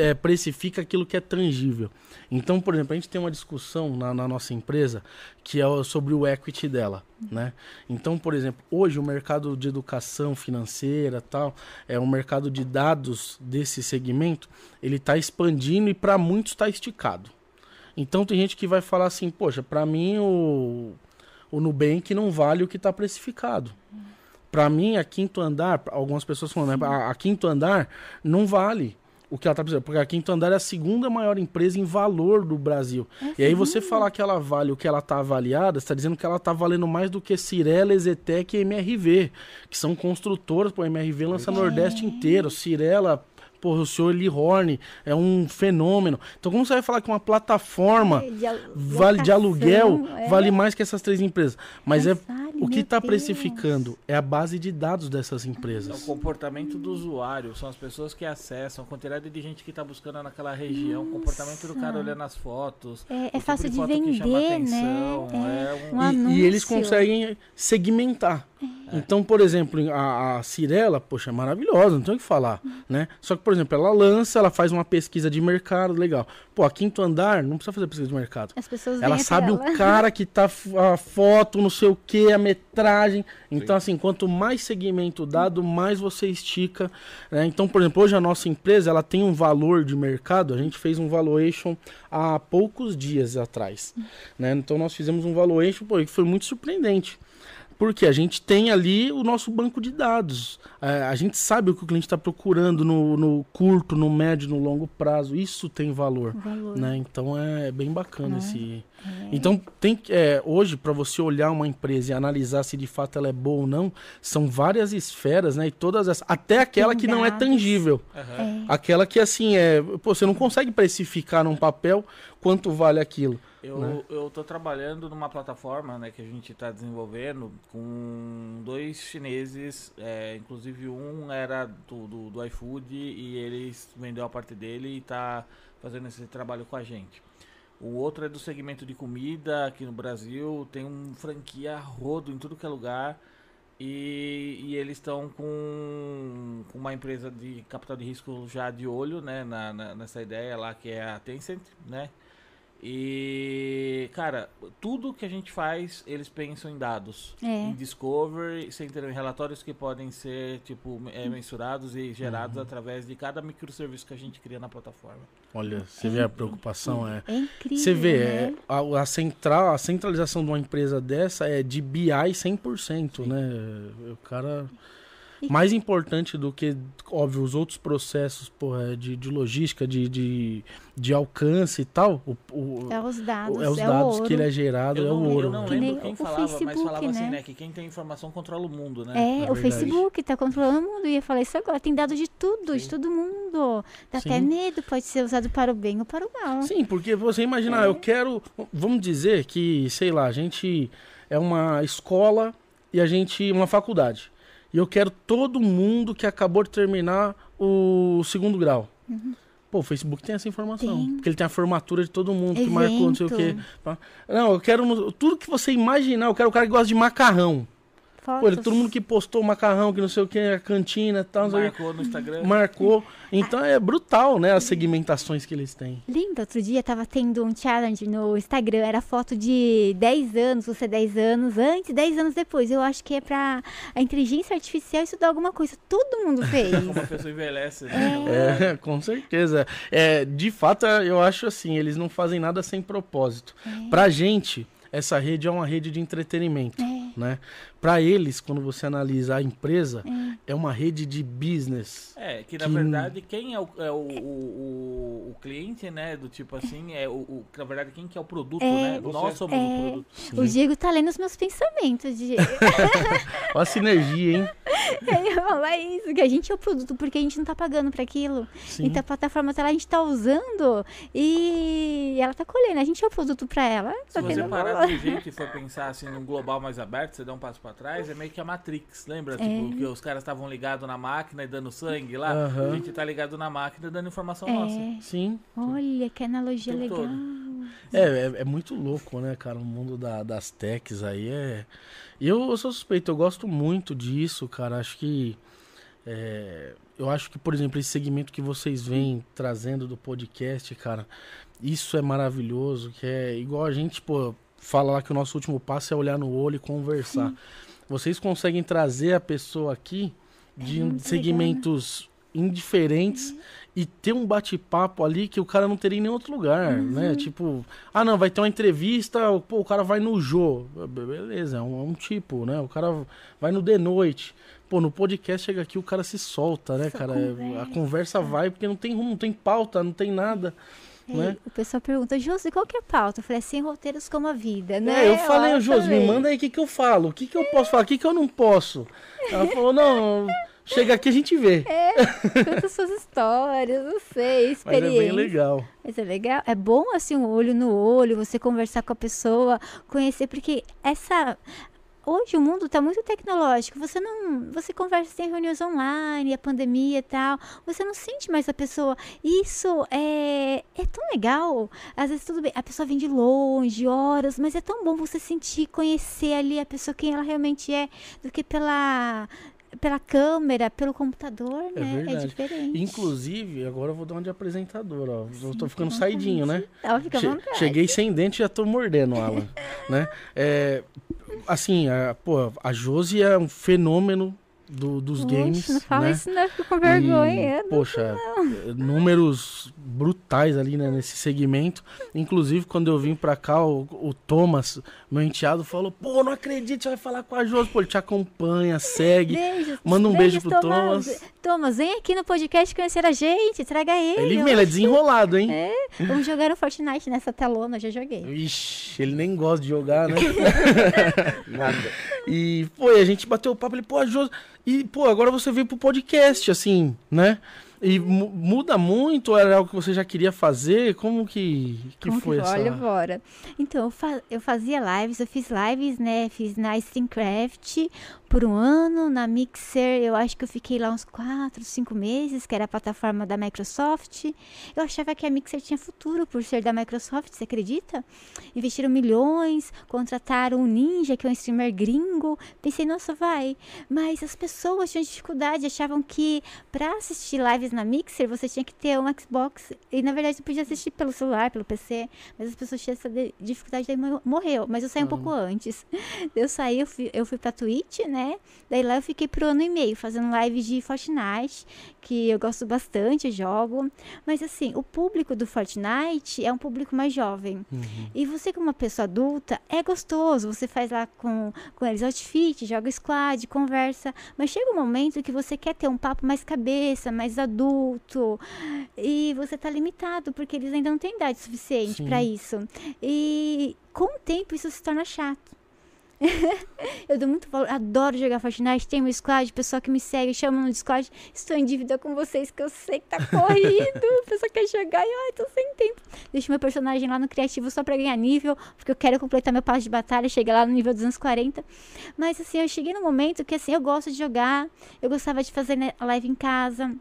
C: é, precifica aquilo que é tangível. Então, por exemplo, a gente tem uma discussão na, na nossa empresa que é o- sobre o equity dela, né? Então, por exemplo, hoje o mercado de educação financeira tal, é um mercado de dados desse segmento, ele está expandindo e para muitos está esticado. Então tem gente que vai falar assim, poxa, para mim o, o Nubank não vale o que está precificado. Para mim, a quinto andar, algumas pessoas falam, né? A, a quinto andar não vale o que ela tá precisando, porque a quinto andar é a segunda maior empresa em valor do Brasil.
A: É
C: E aí você falar que ela vale o que ela tá avaliada, você tá dizendo que ela tá valendo mais do que Cirela, Ezetec e MRV, que são construtoras, pô, MRV lança Nordeste inteiro, Cirela, pô, o senhor Lee Horn é um fenômeno. Então como você vai falar que uma plataforma
A: É, de al-
C: vale de aluguel
A: é.
C: vale mais que essas três empresas? Mas é
A: vale,
C: o que está precificando é a base de dados dessas
D: É o
C: empresas.
D: comportamento do usuário, são as pessoas que acessam, a quantidade de gente que tá buscando naquela região, o comportamento do cara olhando as fotos.
A: É, é
D: o tipo
A: fácil de
D: foto que chama
A: vender,
D: atenção,
A: né?
D: é um-
A: um
C: E, e eles conseguem segmentar. Então, por exemplo, a, a Cirela, poxa, é maravilhosa, não tem o que falar, né? Só que, por exemplo, ela lança, ela faz uma pesquisa de mercado, legal. Pô, a Quinto Andar não precisa fazer pesquisa de mercado.
A: As pessoas
C: Ela sabe
A: ela.
C: o cara que tá a foto, não sei o que, a metragem. Então, assim, quanto mais segmento dado, mais você estica. né? Então, por exemplo, hoje a nossa empresa ela tem um valor de mercado. A gente fez um valuation há poucos dias atrás. né? Então, nós fizemos um valuation pô, que foi muito surpreendente. Porque a gente tem ali o nosso banco de dados. É, a gente sabe o que o cliente está procurando no, no curto, no médio, no longo prazo. Isso tem valor.
A: Valor.
C: Né? Então é bem bacana
A: Né?
C: esse.
A: É.
C: Então tem que- é, hoje para você olhar uma empresa e analisar se de fato ela é boa ou não, são várias esferas, né? E todas essas, até aquela que não é tangível,
D: Aham.
A: É.
C: aquela que assim é, pô, você não consegue precificar num papel quanto vale aquilo.
D: Eu,
C: né?
D: eu tô trabalhando numa plataforma né, que a gente está desenvolvendo com dois chineses, é, inclusive um era do, do, do iFood e eles vendeu a parte dele e está fazendo esse trabalho com a gente. O outro é do segmento de comida aqui no Brasil, tem um franquia rodo em tudo que é lugar. E, e eles estão com, com uma empresa de capital de risco já de olho né, na, na- nessa ideia lá que é a Tencent, né? E, cara, tudo que a gente faz, eles pensam em dados.
A: É.
D: Em discovery, sem ter relatórios que podem ser, tipo, é, mensurados e gerados
C: Uhum.
D: através de cada microserviço que a gente cria na plataforma.
C: Olha, você vê a preocupação é.
A: É incrível.
C: Você vê,
A: né?
C: é, a, a central, a centralização de uma empresa dessa é de BI 100%, né? O cara Mais importante do que, óbvio, os outros processos porra, de, de logística, de, de, de alcance e tal, o, o-
A: É os dados,
C: é os
A: é
C: dados
A: ouro.
C: que ele é gerado,
D: Eu
C: é o
D: não, eu
C: ouro.
D: não
A: Que
D: lembro
A: nem
D: quem
A: o
D: falava, mas
A: Facebook,
D: falava assim,
A: né?
D: né? Que quem tem informação controla o mundo, né?
A: É,
C: É
A: o
C: verdade.
A: Facebook tá controlando o mundo. Eu ia falar isso agora. Tem dado de tudo, de todo mundo. Dá até
C: Sim.
A: medo, pode ser usado para o bem ou para o mal.
C: Sim, porque você imaginar, eu quero. Vamos dizer que, sei lá, a gente é uma escola e a gente. uma faculdade. E eu quero todo mundo que acabou de terminar o segundo grau. Pô, o Facebook tem essa informação.
A: Tem.
C: Porque ele tem a formatura de todo mundo que marcou, não sei o quê.
A: Evento.
C: Não, eu quero. Tudo que você imaginar, eu quero o cara que gosta de macarrão. Pô, ele,
A: Fotos.
C: todo mundo que postou macarrão, que não sei o que, a cantina e tal,
D: Marcou no Instagram.
C: marcou. Então é brutal, né? As segmentações que eles têm.
A: Lindo, outro dia tava tendo um challenge no Instagram, era foto de 10 anos, você 10 anos antes, 10 anos depois. Eu acho que é pra a inteligência artificial estudar alguma coisa. Todo mundo fez.
D: Como a pessoa envelhece, né?
C: É, com certeza. É, de fato, eu acho assim, eles não fazem nada sem propósito. Pra gente, essa rede é uma rede de entretenimento,
A: É.
C: né? Pra eles, quando você analisa a empresa, é uma rede de business.
D: É, que na
C: Que-
D: verdade quem é o, é o, o, o- o cliente, né? Do tipo assim, é o, o- na verdade quem que é o produto, né?
B: Você.
D: Nós somos
A: É.
D: o produto.
A: O Diego tá lendo os meus pensamentos, Diego.
C: Olha a sinergia, hein?
A: Ia falar isso, que a gente é o produto, porque a gente não tá pagando pra aquilo.
C: Sim.
A: Então a plataforma tá lá, a gente tá usando e ela tá colhendo. A gente é o produto pra ela.
D: Se
A: Tá
D: você parar do jeito e for pensar assim num global mais aberto, você dá um passo pra trás, é meio que a Matrix, lembra?
A: É.
D: Tipo, que os caras estavam ligados na máquina e dando sangue lá,
C: Aham.
D: a gente tá ligado na máquina e dando informação nossa.
A: É,
C: Sim.
A: olha que analogia legal.
C: É, é, é muito louco, né, cara? O mundo da- das techs aí é. E eu, eu sou suspeito, eu gosto muito disso, cara. Acho que. é, eu acho que, por exemplo, esse segmento que vocês vêm trazendo do podcast, cara, isso é maravilhoso. Que é igual a gente, pô, fala lá que o nosso último passo é olhar no olho e conversar. Vocês conseguem trazer a pessoa aqui de
A: É
C: segmentos indiferentes e ter um bate-papo ali que o cara não teria em nenhum outro lugar,
A: Uhum.
C: né? Tipo, ah, não, vai ter uma entrevista, pô, o cara vai no Jô. Be- Beleza, é um, é um tipo, né? O cara vai no The Noite. Pô, no podcast chega aqui, o cara se solta, né,
A: Só
C: cara? É, A
A: conversa.
C: conversa vai porque não tem rumo, não tem pauta, não tem nada.
A: É,
C: né?
A: O pessoal pergunta, Josi, qual que é a pauta? Eu falei, assim, roteiros como a vida, né?
C: É, eu falei, Josi, me manda aí o que, que eu falo, o que, que eu posso falar, o que, que eu não posso. Ela falou, não, chega aqui a gente vê.
A: Conta suas histórias, não sei,
C: Mas
A: experiência.
C: é bem legal.
A: Mas é legal. É bom, assim, um olho no olho, você conversar com a pessoa, conhecer, porque essa... Hoje o mundo está muito tecnológico. Você não, você conversa tem reuniões online, a pandemia e tal. Você não sente mais a pessoa. Isso é, é tão legal. Às vezes tudo bem, a pessoa vem de longe, horas, mas é tão bom você sentir, conhecer ali a pessoa quem ela realmente é, do que pela pela câmera, pelo computador,
C: É
A: né? É
C: verdade.
A: diferente.
C: Inclusive, agora eu vou dar uma de apresentador, ó. eu tô
A: Sim,
C: ficando saidinho, né?
A: Ó, fica
C: Che-
A: vontade.
C: cheguei sem dente e já tô mordendo, Alan. né? É, assim, a, pô, a Josi é um fenômeno do- dos
A: Oxe,
C: games.
A: Não fala
C: né?
A: isso, não, eu fico com vergonha.
C: E, poxa, eh, números brutais ali né, nesse segmento. Inclusive, quando eu vim pra cá, o, o Thomas, meu enteado, falou: pô, não acredito, você vai falar com a Josi. Pô, ele te acompanha, segue.
A: Beijos.
C: Manda um beijo
A: beijos,
C: pro Thomas.
A: Thomas, vem aqui no podcast conhecer a gente, traga ele.
C: Ele, ele é desenrolado, hein?
A: É, vamos jogar um Fortnite nessa telona, eu já joguei.
C: Ixi, ele nem gosta de jogar, né?
B: Nada.
C: E, e a gente bateu o papo, ele, pô, a Josi... E, pô, agora você veio pro podcast, assim, né? E mu- muda muito? Era algo que você já queria fazer? Como que, que
A: Como
C: foi essa...
A: Olha, bora. Então, eu, fa- eu fazia lives, eu fiz lives, né? Fiz na Streamcraft por um ano, na Mixer, eu acho que eu fiquei lá uns 4, 5 meses, que era a plataforma da Microsoft. Eu achava que a Mixer tinha futuro por ser da Microsoft, você acredita? Investiram milhões, contrataram um Ninja, que é um streamer gringo. Pensei, nossa, vai. Mas as pessoas tinham dificuldade, achavam que para assistir lives na Mixer você tinha que ter um Xbox. E na verdade você podia assistir pelo celular, pelo PC. Mas as pessoas tinham essa de- dificuldade, daí mo- morreu. Mas eu saí um pouco antes. Eu saí, eu fui, eu fui pra Twitch, né? Né? Daí lá eu fiquei por ano e meio fazendo live de Fortnite, que eu gosto bastante, eu jogo. Mas assim, o público do Fortnite é um público mais jovem.
C: Uhum.
A: E você, como uma pessoa adulta, é gostoso. Você faz lá com, com eles outfit, joga squad, conversa. Mas chega um momento que você quer ter um papo mais cabeça, mais adulto. E você tá limitado, porque eles ainda não têm idade suficiente para isso. E com o tempo isso se torna chato. eu dou muito valor, adoro jogar Fortnite, tem meu squad, pessoa que me segue, chama no Discord, estou em dívida com vocês, que eu sei que tá corrido, pessoa quer jogar e ai, tô sem tempo. Deixo meu personagem lá no criativo só pra ganhar nível, porque eu quero completar meu passo de batalha, chegar lá no nível 240. Mas assim, eu cheguei no momento que assim, eu gosto de jogar, eu gostava de fazer né, live em casa,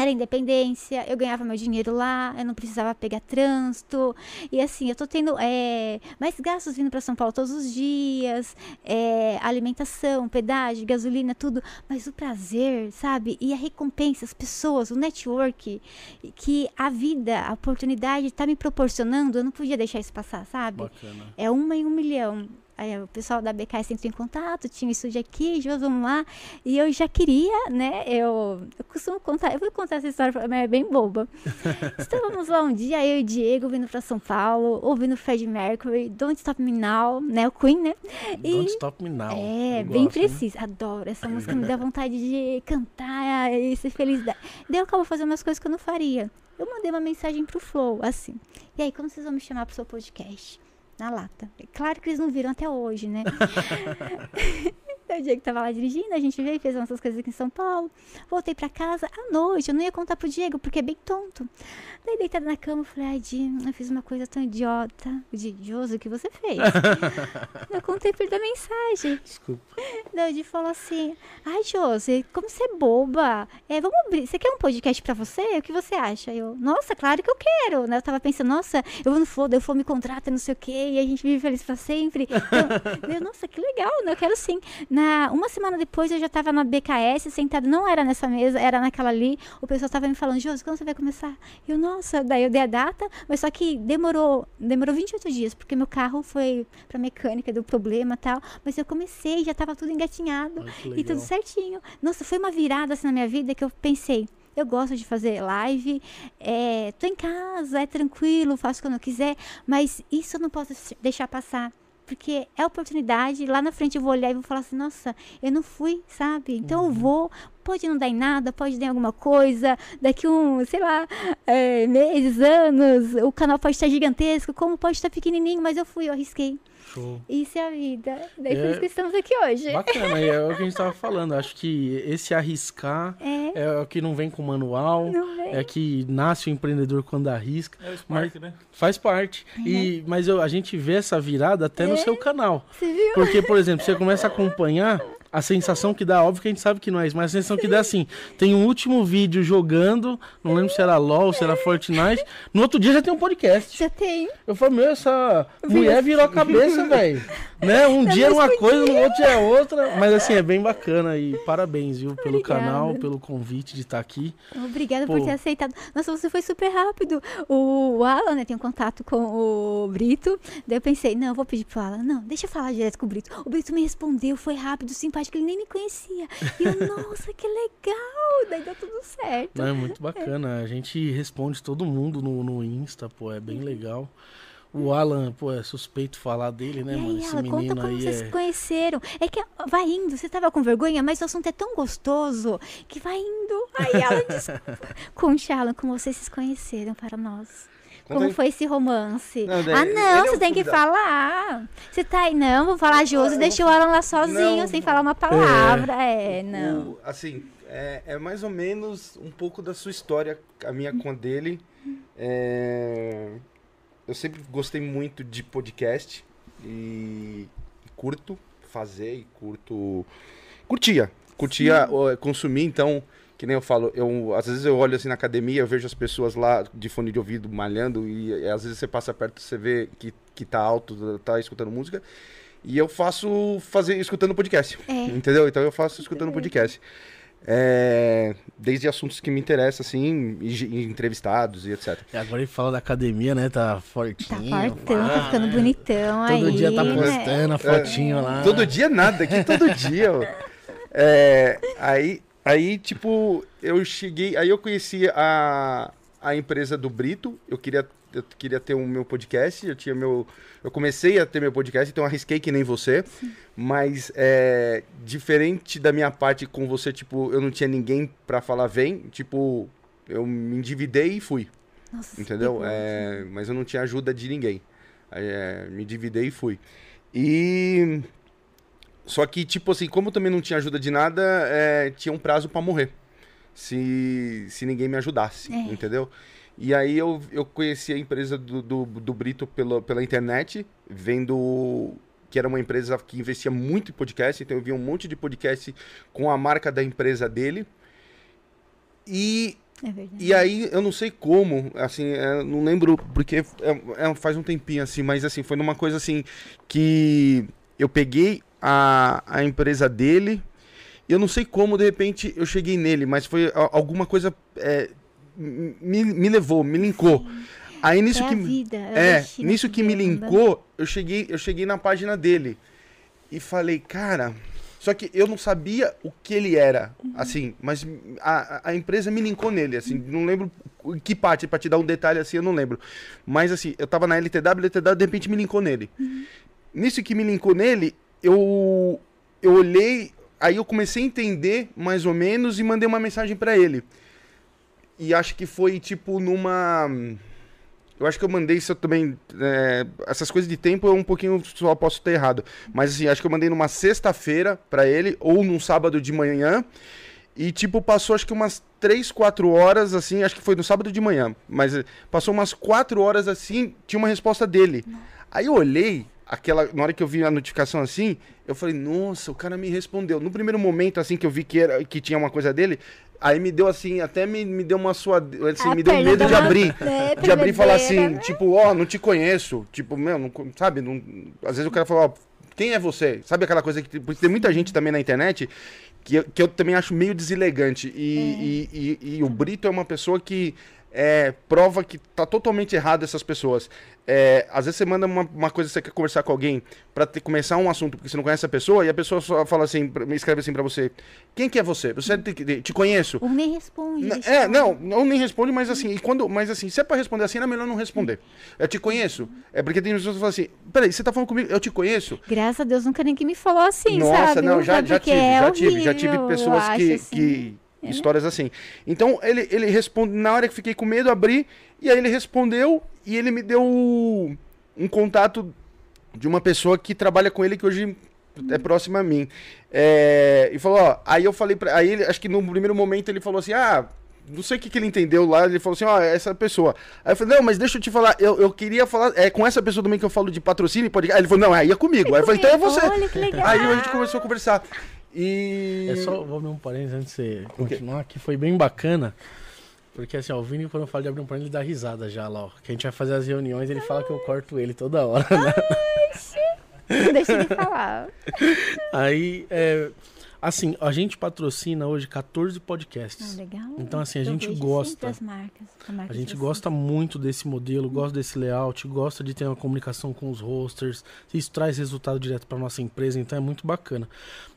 A: era independência, eu ganhava meu dinheiro lá, eu não precisava pegar trânsito. E assim, eu tô tendo é, mais gastos vindo para São Paulo todos os dias, é, alimentação, pedágio, gasolina, tudo. Mas o prazer, sabe? E a recompensa, as pessoas, o network que a vida, a oportunidade tá me proporcionando, eu não podia deixar isso passar, sabe?
C: Bacana.
A: É uma em um milhão. O pessoal da BKS entrou em contato, tinha um estúdio aqui, Jô, vamos lá. E eu já queria, né? Eu, eu costumo contar, eu vou contar essa história, mas é bem boba. Estávamos lá um dia, eu e o Diego vindo para São Paulo, ouvindo Fred Mercury, Don't Stop Me Now, né? O Queen, né? E-
C: Don't Stop Me Now.
A: é, bem
C: gosto,
A: preciso. Adoro. Essa música me dá vontade de cantar e ser feliz. da- Daí eu acabo fazendo umas coisas que eu não faria. Eu mandei uma mensagem pro Flow, assim. E aí, quando vocês vão me chamar pro seu podcast? Na lata. Claro que eles não viram até hoje, né? O Diego tava lá dirigindo, a gente veio, fez nossas coisas aqui em São Paulo. Voltei pra casa à noite, eu não ia contar pro Diego, porque é bem tonto. Daí, deitada na cama, eu falei, ai, Di, eu fiz uma coisa tão idiota. O Di, Josi, o que você fez? eu contei pra ele da mensagem.
C: Desculpa.
A: Daí o Di falou assim: Ai, Josi, como você é boba. É, vamos abrir. Você quer um podcast pra você? O que você acha? Eu, nossa, claro que eu quero. Né? Eu tava pensando, nossa, eu vou no Flow, o Flow me contrata, não sei o quê, e a gente vive feliz pra sempre. Então, eu, nossa, que legal, né? Eu quero sim. Na, uma semana depois eu já tava na BKS, sentada, não era nessa mesa, era naquela ali. O pessoal tava me falando, Josi, quando você vai começar? Eu, nossa, daí eu dei a data, mas só que demorou, demorou 28 dias, porque meu carro foi pra mecânica, deu problema e tal. Mas eu comecei, já tava tudo engatinhado.
C: Ai,
A: E tudo certinho. Nossa, foi uma virada assim na minha vida que eu pensei. Eu gosto de fazer live, é, tô em casa, é tranquilo, faço quando eu quiser, mas isso eu não posso deixar passar. Porque é oportunidade, lá na frente eu vou olhar e vou falar assim, nossa, eu não fui, sabe? Então eu vou, pode não dar em nada, pode dar em alguma coisa, daqui um, sei lá, é, meses, anos, o canal pode estar gigantesco, como pode estar pequenininho, mas eu fui, eu arrisquei.
C: Show.
A: Isso é a vida. Daí por
C: É.
A: isso que estamos aqui hoje.
C: Bacana, e é o que a gente tava falando. Acho que esse arriscar
A: É,
C: é o que não vem com manual.
A: não vem.
C: É que nasce o empreendedor quando arrisca.
D: É o Spark, né?
C: Faz parte. E, mas eu- a gente vê essa virada até no seu canal.
A: Você viu?
C: Porque, por exemplo, você começa a acompanhar, a sensação que dá, óbvio que a gente sabe que não é isso, mas a sensação que dá é assim: tem um último vídeo jogando, não lembro se era LOL, se era Fortnite. No outro dia já tem um podcast.
A: Já tem.
C: Eu falei, meu, essa mulher virou a cabeça, velho. Né? Um dia é uma coisa, no outro é outra. Mas assim, é bem bacana. E parabéns, viu, pelo
A: Obrigada.
C: canal, pelo convite de estar aqui.
A: Obrigada
C: Pô.
A: por ter aceitado. Nossa, você foi super rápido. O Alan, né, tem um contato com o Brito. Daí eu pensei, não, eu vou pedir pro Alan. Não, deixa eu falar direto com o Brito. O Brito me respondeu, foi rápido, simpático, ele nem me conhecia. E eu, nossa, que legal. Daí deu tudo certo.
C: Não, é muito bacana. A gente responde todo mundo no, no Insta, pô, é bem legal. O Alan, pô, é suspeito falar dele, né,
A: E
C: mano?
A: aí,
C: Esse
A: Alan, conta
C: menino
A: como
C: aí
A: vocês
C: é.
A: se conheceram. É que vai indo, você tava com vergonha, mas o assunto é tão gostoso que vai indo. Aí, Alan, desculpa. Conte, Alan, como vocês se conheceram para nós. Como foi esse romance?
B: Não, daí-
A: ah, não,
B: é
A: você
B: um
A: tem que falar. Você tá aí, não, vou falar Josi, deixa o Alan lá sozinho,
B: Não.
A: sem falar uma palavra. É, não.
B: O- assim, é, é mais ou menos um pouco da sua história, a minha com a dele. É, eu sempre gostei muito de podcast e, e curto fazer e curto. Curtia. Curtia ó, consumir, então, que nem eu falo, eu, às vezes eu olho assim na academia, eu vejo as pessoas lá de fone de ouvido malhando, e, e às vezes você passa perto, você vê que, que tá alto, tá escutando música. E eu faço fazer escutando podcast.
A: É.
B: Entendeu? Então eu faço escutando podcast. É, desde assuntos que me interessam, assim, e, e entrevistados e etc.
C: E agora ele fala da academia, né? Tá
A: Tá
C: fortinho.
A: fartão,
C: pá,
A: tá ficando
C: né?
A: bonitão aí.
C: Todo dia tá
A: né?
C: postando a fotinho lá.
B: Todo dia nada, que todo dia. É, aí, aí, tipo, eu cheguei. Aí eu conheci a, a empresa do Brito. Eu queria, eu queria ter o meu podcast. Eu tinha meu. Eu comecei a ter meu podcast, então arrisquei que nem você. Mas é, diferente da minha parte com você, tipo, eu não tinha ninguém pra falar vem. Tipo, eu me endividei e fui.
A: Nossa,
B: Entendeu? É, mas eu não tinha ajuda de ninguém. É, me dividei e fui. E. Só que, tipo assim, como também não tinha ajuda de nada, é, tinha um prazo pra morrer. Se, se ninguém me ajudasse,
A: É.
B: entendeu? E aí eu, eu conheci a empresa do, do, do Brito pela, pela internet, vendo que era uma empresa que investia muito em podcast, então eu vi um monte de podcast com a marca da empresa dele. E
A: É
B: e aí, eu não sei como, assim, é, não lembro, porque é- é- faz um tempinho, assim, mas assim, foi numa coisa assim que eu peguei a, a empresa dele, e eu não sei como, de repente, eu cheguei nele, mas foi alguma coisa é, me, me levou, me linkou. Aí nisso
A: é
B: que.
A: a vida. É,
B: É, nisso
A: que
B: me linkou, eu cheguei, eu cheguei na página dele e falei, cara. Só que eu não sabia o que ele era, assim, mas a, a- empresa me linkou nele, assim, não lembro que parte, pra te dar um detalhe assim, eu não lembro. Mas assim, eu tava na LTW, LTW de repente me linkou nele. Nisso que me linkou nele, eu, eu olhei, aí eu comecei a entender mais ou menos e mandei uma mensagem pra ele. E acho que foi tipo numa. Eu acho que eu mandei isso também. é, essas coisas de tempo eu um pouquinho só posso ter errado. Mas assim, acho que eu mandei numa sexta-feira pra ele, ou num sábado de manhã. E tipo, passou acho que umas 3, 4 horas, assim, acho que foi no sábado de manhã. Mas eh, passou umas 4 horas assim, tinha uma resposta dele. Aí eu olhei, aquela, na hora que eu vi a notificação assim, eu falei, nossa, o cara me respondeu. No primeiro momento, assim, que eu vi que, era, que tinha uma coisa dele, aí me deu assim, até me, me deu uma sua. Assim,
A: A
B: me deu medo de abrir.
A: É,
B: de abrir e falar assim, tipo, ó, não te conheço. Tipo, meu, não, sabe? Não, às vezes o cara fala, ó, quem é você? Sabe aquela coisa que. Porque tem muita gente também na internet que, eu- que eu também acho meio deselegante. E, e, e- e o Brito é uma pessoa que é, prova que tá totalmente errado essas pessoas. É, às vezes você manda uma, uma coisa, você quer conversar com alguém pra ter- começar um assunto porque você não conhece a pessoa, e a pessoa só fala assim, me escreve assim pra você: Quem que é você? Você te, te conheço.
A: Ou nem responde.
B: N- É,
A: lá.
B: não, não nem responde, mas assim, e quando, mas assim, se é pra responder assim, é melhor não responder. Eu te conheço. É porque tem pessoas que falam assim, peraí, você tá falando comigo, eu te conheço?
A: Graças a Deus nunca ninguém me falou assim,
B: Nossa,
A: sabe?
B: não, já, já tive,
A: é
B: já tive, já tive pessoas que,
A: assim.
B: que histórias assim. Então ele, ele responde, na hora que fiquei com medo, abri, e aí ele respondeu, e ele me deu um contato de uma pessoa que trabalha com ele, que hoje é próxima a mim. É, e falou, ó, aí eu falei pra. Aí ele, acho que no primeiro momento ele falou assim, ah. Não sei o que, que ele entendeu lá, ele falou assim, ó, essa pessoa. Aí eu falei, não, mas deixa eu te falar, eu, eu queria falar, é com essa pessoa também que eu falo de patrocínio e podcast. Aí ele falou, não, aí é comigo. Aí eu falei, então é você.
A: Olha que legal.
B: Aí a gente começou a conversar. E.
C: É só, vou abrir um parênteses antes de você continuar, que foi bem bacana. Porque assim, ó, o Vini, quando eu falo de abrir um parênteses, ele dá risada já lá, ó. Que a gente vai fazer as reuniões, ele fala que eu corto ele toda hora, né?
A: Não deixa ele falar.
C: Aí, é, assim, a gente patrocina hoje 14
A: Ah,
C: podcasts.
A: legal.
C: Então, assim, a
A: Eu
C: gente gosta.
A: sempre as marcas, a marca
C: A
A: de
C: gente gosta muito desse modelo, gosta desse layout, gosta de ter uma comunicação com os hosters. Isso traz resultado direto para nossa empresa, então é muito bacana.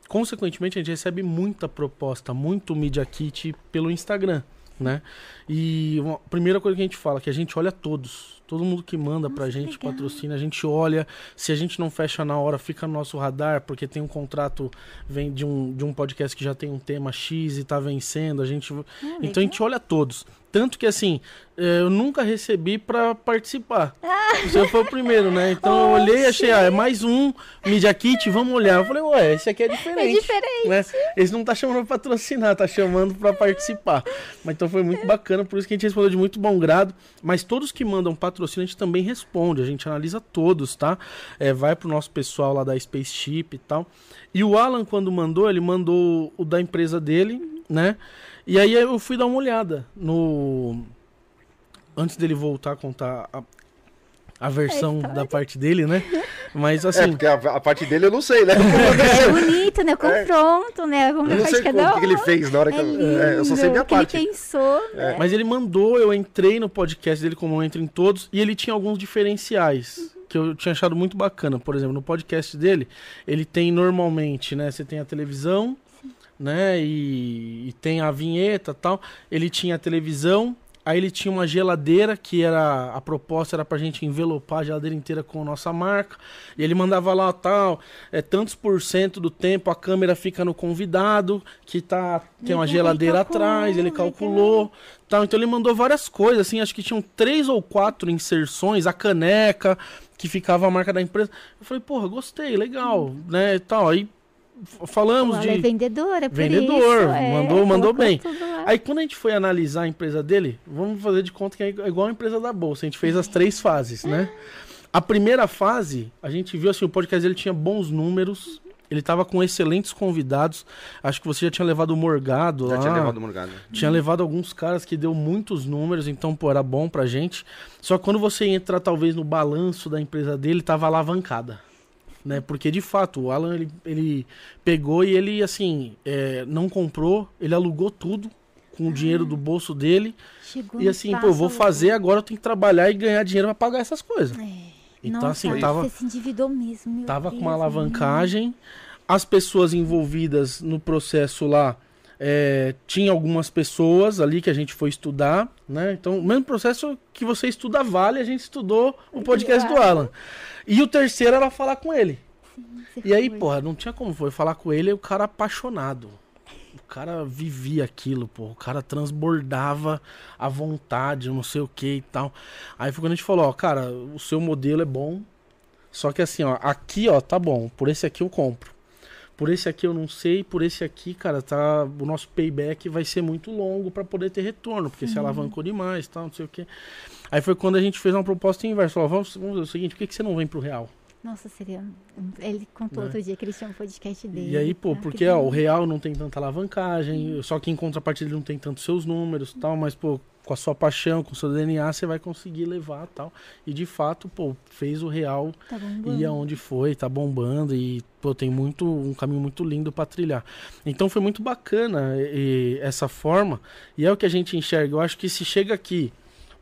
C: Consequentemente, a gente recebe muita proposta, muito Media Kit pelo Instagram, né? E uma, a primeira coisa que a gente fala é que a gente olha todos. Todo mundo que manda pra
A: Nossa,
C: gente,
A: legal.
C: patrocina, a gente olha. Se a gente não fecha na hora, fica no nosso radar, porque tem um contrato vem de um, de um podcast que já tem um tema X e tá vencendo. A gente
A: Ah,
C: então a
A: legal.
C: gente olha todos. Tanto que assim, eh, eu nunca recebi pra participar. Você foi o primeiro, né? Então eu olhei e achei, ah, é mais um Media Kit, vamos olhar. Eu falei, ué, esse aqui é
A: É
C: diferente.
A: diferente.
C: Né? Eles não tá chamando pra patrocinar, tá chamando pra participar. Mas então foi muito bacana, por isso que a gente respondeu de muito bom grado. Mas todos que mandam patrocínio, a gente também responde, a gente analisa todos, tá? É, vai pro nosso pessoal lá da Spaceship e tal. E o Alan, quando mandou, ele mandou o da empresa dele, né? E aí eu fui dar uma olhada no. Antes dele voltar a contar a, a versão da parte dele, né? Mas
B: É,
C: assim.
B: porque a, a parte dele eu não sei, né?
A: É bonito, né? Confronto, né? Vamos
B: Eu não
A: ver
B: sei
A: de
B: o que, que ele fez na hora que
A: É
B: eu. é, eu só sei minha
A: o que ele
B: parte.
A: pensou, né?
C: Mas ele mandou, eu entrei no podcast dele, como eu entro em todos, e ele tinha alguns diferenciais que eu tinha achado muito bacana. Por exemplo, no podcast dele, ele tem normalmente, né? Você tem a televisão, né? E, e tem a vinheta tal. Ele tinha a televisão, aí ele tinha uma geladeira que era a proposta era pra gente envelopar a geladeira inteira com a nossa marca. E ele mandava lá tal, é tantos por cento do tempo a câmera fica no convidado, que tá tem uma
A: Ele
C: geladeira
A: calculou,
C: atrás, ele calculou. Tal, então ele mandou várias coisas, assim, acho que tinham três ou quatro inserções, a caneca, que ficava a marca da empresa. Eu falei, porra, gostei, legal, né, e tal. Aí falamos
A: Ela é
C: de...
A: vendedora, por
C: Vendedor,
A: isso, é,
C: mandou- mandou
A: colocou
C: bem. Aí quando a gente foi analisar a empresa dele, vamos fazer de conta que é igual a empresa da Bolsa. A gente fez as três fases, né? A primeira fase, a gente viu assim, o podcast dele tinha bons números, ele tava com excelentes convidados. Acho que você já tinha levado o Morgado
B: Já
C: lá.
B: tinha levado o Morgado.
C: Tinha levado alguns caras que deu muitos números, então, pô, era bom pra gente. Só que quando você entra, talvez, no balanço da empresa dele, tava alavancada. Né? Porque, de fato, o Alan, ele, ele pegou e ele, assim, é, não comprou, ele alugou tudo com o dinheiro do bolso dele.
A: Chegou
C: E assim, pô, eu vou fazer, agora eu tenho que trabalhar e ganhar dinheiro pra pagar essas coisas.
A: É.
C: Então,
A: Nossa,
C: assim, tava,
A: se endividou mesmo,
C: tava com
A: Deus,
C: uma
A: né?
C: alavancagem. As pessoas envolvidas no processo lá, é, tinha algumas pessoas ali que a gente foi estudar, né? Então, o mesmo processo que você estuda Vale, a gente estudou o podcast do Alan. E o terceiro era falar com ele.
A: Você
C: E aí,
A: foi.
C: porra, não tinha como foi falar com ele, o cara apaixonado. O cara vivia aquilo, pô. O cara transbordava a vontade, não sei o que e tal. Aí foi quando a gente falou, ó, cara, o seu modelo é bom. Só que assim, ó, aqui, ó, tá bom. Por esse aqui eu compro. Por esse aqui eu não sei, por esse aqui, cara, tá. O nosso payback vai ser muito longo pra poder ter retorno, porque se alavancou demais, tal, não sei o que. Aí foi quando a gente fez uma proposta inversa. Falou, vamos, vamos fazer o seguinte, por que, que você não vem pro real?
A: Nossa, seria. Ele contou
C: Né?
A: outro dia que ele tinha um podcast dele.
C: E aí, pô,
A: que
C: porque ó, o real não tem tanta alavancagem, só que em contrapartida ele não tem tantos seus números e tal, mas, pô, com a sua paixão, com o seu DNA, você vai conseguir levar tal. E de fato, pô, fez o real
A: Tá
C: ir aonde foi, tá bombando e, pô, tem muito, um caminho muito lindo pra trilhar. Então foi muito bacana e- e essa forma, e é o que a gente enxerga. Eu acho que se chega aqui,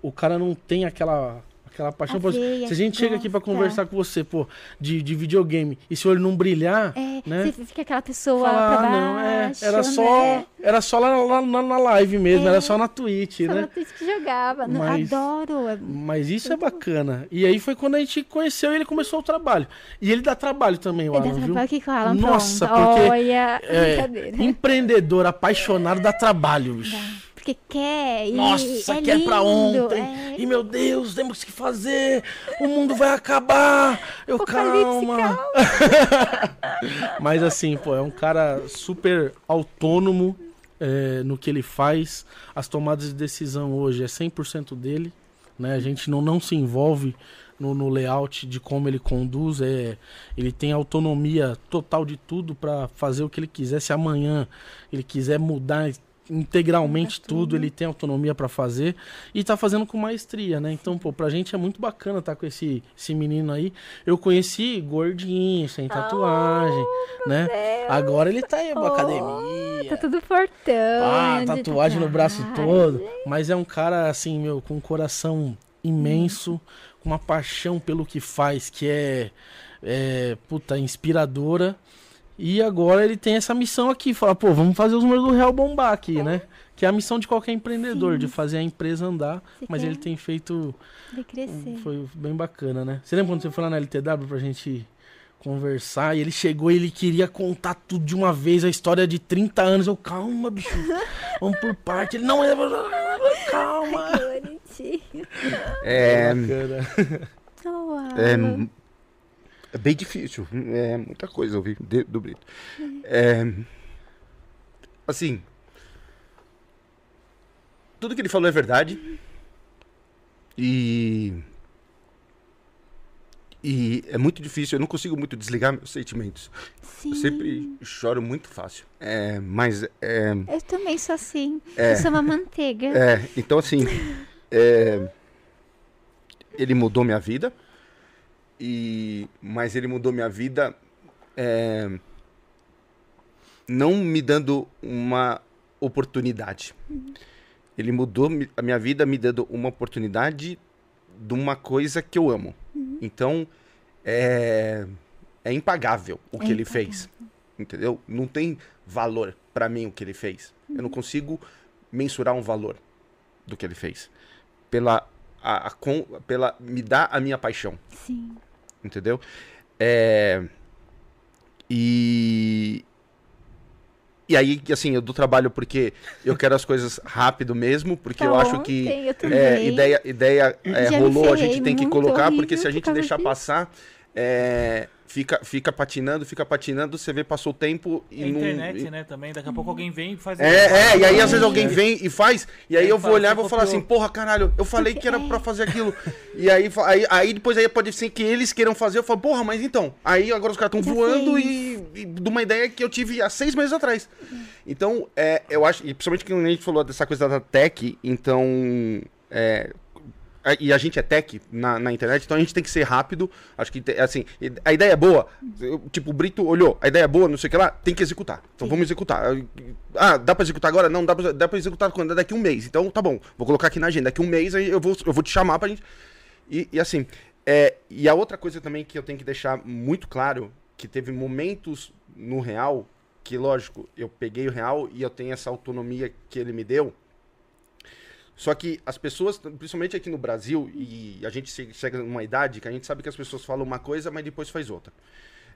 C: o cara não tem aquela. Aquela paixão.
A: A veia
C: se a gente chega aqui pra
A: gosta.
C: conversar com você, pô, de, de videogame, e se o olho não brilhar,
A: É,
C: né?
A: você fica aquela pessoa
C: Falar,
A: pra
C: ah, não, é,
A: baixo,
C: era só,
A: né?
C: era só lá, lá- lá na live mesmo,
A: É.
C: era só na Twitch,
A: Só
C: né?
A: na Twitch que jogava.
C: Mas-
A: Adoro. é-
C: Mas isso é bacana. E aí foi quando a gente conheceu e ele começou o trabalho. E ele dá trabalho também, o
A: Ele
C: Alan,
A: dá
C: viu?
A: trabalho aqui com o Alan,
C: Nossa,
A: pronto.
C: porque,
A: Olha,
C: é. Empreendedor, apaixonado, dá trabalho, bicho.
A: Dá. Porque quer e
C: Nossa,
A: é
C: quer pra
A: lindo,
C: ontem.
A: é.
C: E meu Deus, temos que fazer. O mundo vai acabar. Eu
A: Apocalipse,
C: calma. Mas assim, pô, é um cara super autônomo é, no que ele faz. As tomadas de decisão hoje é 100% dele. Né? A gente não, não se envolve no, no layout de como ele conduz. É, ele tem autonomia total de tudo para fazer o que ele quiser. Se amanhã ele quiser mudar integralmente
A: Muda
C: tudo,
A: tudo.
C: ele tem autonomia para fazer e tá fazendo com maestria, né? Então, pô, pra gente é muito bacana estar com esse, esse menino aí. Eu conheci gordinho, sem tatuagem, né? Agora ele tá aí pra
A: Oh,
C: academia.
A: Tá tudo fortão.
C: Ah, tatuagem no braço todo. Mas é um cara, assim, meu, com um coração imenso, com uma paixão pelo que faz, que é, é puta, inspiradora. E agora ele tem essa missão aqui, falar, pô, vamos fazer os números do Real bombar aqui, né? Que é a missão de qualquer empreendedor,
A: Sim.
C: de fazer a empresa andar.
A: Você
C: Mas ele tem feito.
A: crescer.
C: Foi bem bacana, né? Você lembra quando você foi lá na LTW pra gente conversar? E ele chegou e ele queria contar tudo de uma vez, a história de 30 anos. Eu, calma, bicho, vamos por parte. Ele, não, é. Calma.
A: Que bonitinho.
B: É,
C: Bacana.
B: É. é bem difícil. É muita coisa ouvir de- do Brito. É, assim, tudo que ele falou é verdade. E. E é muito difícil, eu não consigo muito desligar meus sentimentos.
A: Sim.
B: Eu sempre choro muito fácil. É, mas é,
A: Eu também sou assim.
B: É.
A: Eu sou uma manteiga.
B: É, então assim, é, ele mudou minha vida, e mas ele mudou minha vida é, não me dando uma oportunidade. Ele mudou a minha vida me dando uma oportunidade de uma coisa que eu amo. Então, é, é impagável o
A: É
B: que ele fez. Entendeu? Não tem valor pra mim o que ele fez. Eu não consigo mensurar um valor do que ele fez. Pela, a, a com- pela me dá a minha paixão,
A: Sim.
B: Entendeu? É, e e aí, assim, eu dou trabalho porque eu quero as coisas rápido mesmo, porque eu acho que
A: eu
B: é, ideia, ideia é, rolou, a gente tem que colocar, porque se a gente deixar
A: disso.
B: passar, é, fica, fica patinando, fica patinando, você vê, passou o tempo e
D: É
B: não.
D: internet,
B: e-
D: né, também. Daqui a pouco alguém vem e faz...
B: É, é, e aí às vezes
D: É.
B: alguém vem e faz, e aí eu vou olhar e vou falar assim, porra, caralho, eu falei que era pra fazer aquilo. E aí, aí, aí depois aí pode ser que eles queiram fazer, eu falo, porra, mas então. Aí agora os caras estão voando e, e de uma ideia que eu tive há seis meses atrás. Então, é, eu acho, e principalmente que a gente falou dessa coisa da tech, então. é, e a gente é tech na, na internet, então a gente tem que ser rápido. Acho que, te- assim, a ideia é boa. tipo, o Brito olhou, a ideia é boa, não sei o que lá, tem que executar. Então vamos executar. Ah, dá pra executar agora? Não, dá pra, dá pra executar quando? Daqui um mês. Então tá bom, vou colocar aqui na agenda. Daqui um mês eu vou, eu vou te chamar pra gente. E, e assim, é, e a outra coisa também que eu tenho que deixar muito claro, que teve momentos no real, que lógico, eu peguei o real e eu tenho essa autonomia que ele me deu. Só que as pessoas, principalmente aqui no Brasil, e a gente che- chega numa idade que a gente sabe que as pessoas falam uma coisa, mas depois faz outra.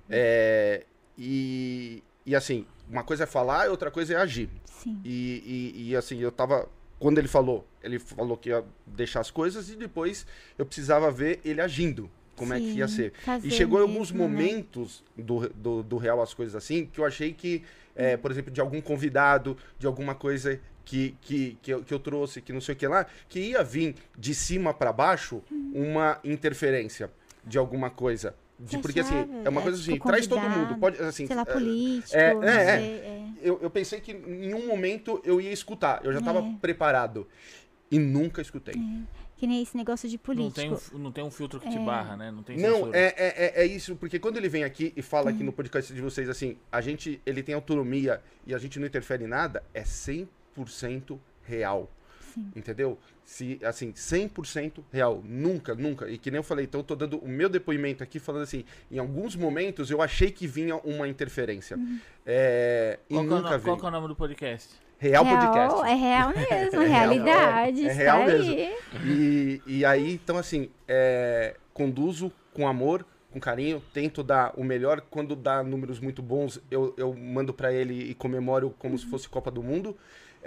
B: É, e, e assim, uma coisa é falar e outra coisa é agir.
A: Sim.
B: E, e, e, assim, eu tava. Quando ele falou, ele falou que ia deixar as coisas e depois eu precisava ver ele agindo. Como é que ia
A: Sim,
B: ser. E chegou em alguns
A: mesmo, né?
B: momentos do, do, do real as coisas assim, que eu achei que, é, por exemplo, de algum convidado, de alguma coisa que, que, que, eu, que eu trouxe, que não sei o que lá, que ia vir de cima para baixo uma interferência de alguma coisa. De, porque assim, é uma
A: É,
B: coisa
A: tipo,
B: assim, traz todo mundo. Pode, assim,
A: Sei lá,
B: é,
A: político.
B: é,
A: não
B: é, é.
A: é.
B: eu, eu pensei que em um momento eu ia escutar. Eu já estava
A: É.
B: preparado. E nunca escutei.
A: Que nem esse negócio de
D: Não
A: político.
D: tem, um, não tem um filtro que te barra, né? Não tem
B: Não,
D: censura.
B: é, é, é, é isso, porque quando ele vem aqui e fala
A: Hum.
B: aqui no podcast de vocês assim, a gente, ele tem autonomia e a gente não interfere em nada, é 100% real.
A: Sim.
B: Entendeu? Se, assim, 100% real. Nunca, nunca. E que nem eu falei, então eu tô dando o meu depoimento aqui falando assim, em alguns momentos eu achei que vinha uma interferência.
A: Uhum.
B: É, e
D: Qual, que é o
B: nunca
D: no-
B: veio.
D: qual que é o nome do podcast?
B: Real,
A: Real,
B: Podcast.
A: É real mesmo,
B: É real,
A: realidade.
B: é
A: está
B: real mesmo. E, e aí, então, assim, é, conduzo com amor, com carinho, tento dar o melhor. Quando dá números muito bons, eu, eu mando pra ele e comemoro como se fosse Copa do Mundo.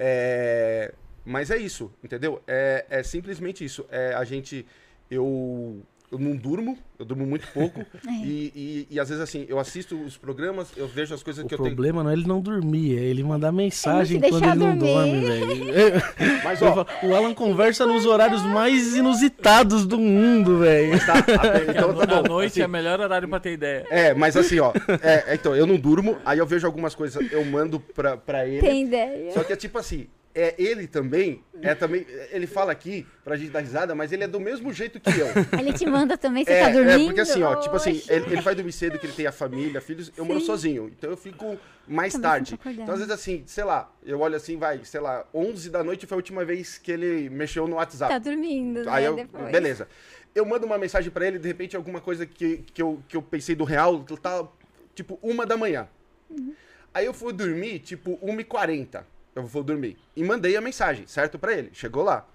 B: É, mas é isso, entendeu? É, é simplesmente isso. É, a gente. Eu. Eu não durmo, eu durmo muito pouco.
A: É.
B: e, e, e às vezes, assim, eu assisto os programas, eu vejo as coisas
C: O
B: que eu tenho.
C: problema não é ele não dormir, é ele mandar mensagem
A: É não te
C: quando ele não
A: deixar
C: dorme,
A: dormir.
C: velho.
B: Mas,
C: Eu
B: ó,
C: falo, O Alan conversa nos horários mais inusitados do mundo, velho.
B: tá, até- então tá
D: à
B: bom.
D: noite
B: assim,
D: é o melhor horário pra ter ideia.
B: É, mas assim, ó. é, é, então, eu não durmo, aí eu vejo algumas coisas, eu mando pra, pra ele.
A: Tem ideia.
B: Só que é tipo assim, é ele também, é também. Ele fala aqui pra gente dar risada, mas ele é do mesmo jeito que eu.
A: Ele te manda também, você
B: é,
A: tá dormindo?
B: é, porque assim, ó, tipo assim, ele, ele vai dormir cedo, que ele tem a família, filhos, eu moro
A: Sim.
B: sozinho. Então eu fico mais
A: Também
B: tarde. Então, às vezes, assim, sei lá, eu olho assim, vai, sei lá, 11 da noite foi a última vez que ele mexeu no WhatsApp.
A: Tá dormindo, né?
B: Aí eu,
A: depois.
B: beleza. Eu mando uma mensagem pra ele, de repente alguma coisa que, que, eu, que eu pensei do real, tá tipo uma da manhã. Aí eu fui dormir, tipo 1h40. Eu vou dormir. E mandei a mensagem, certo? Pra ele. Chegou lá.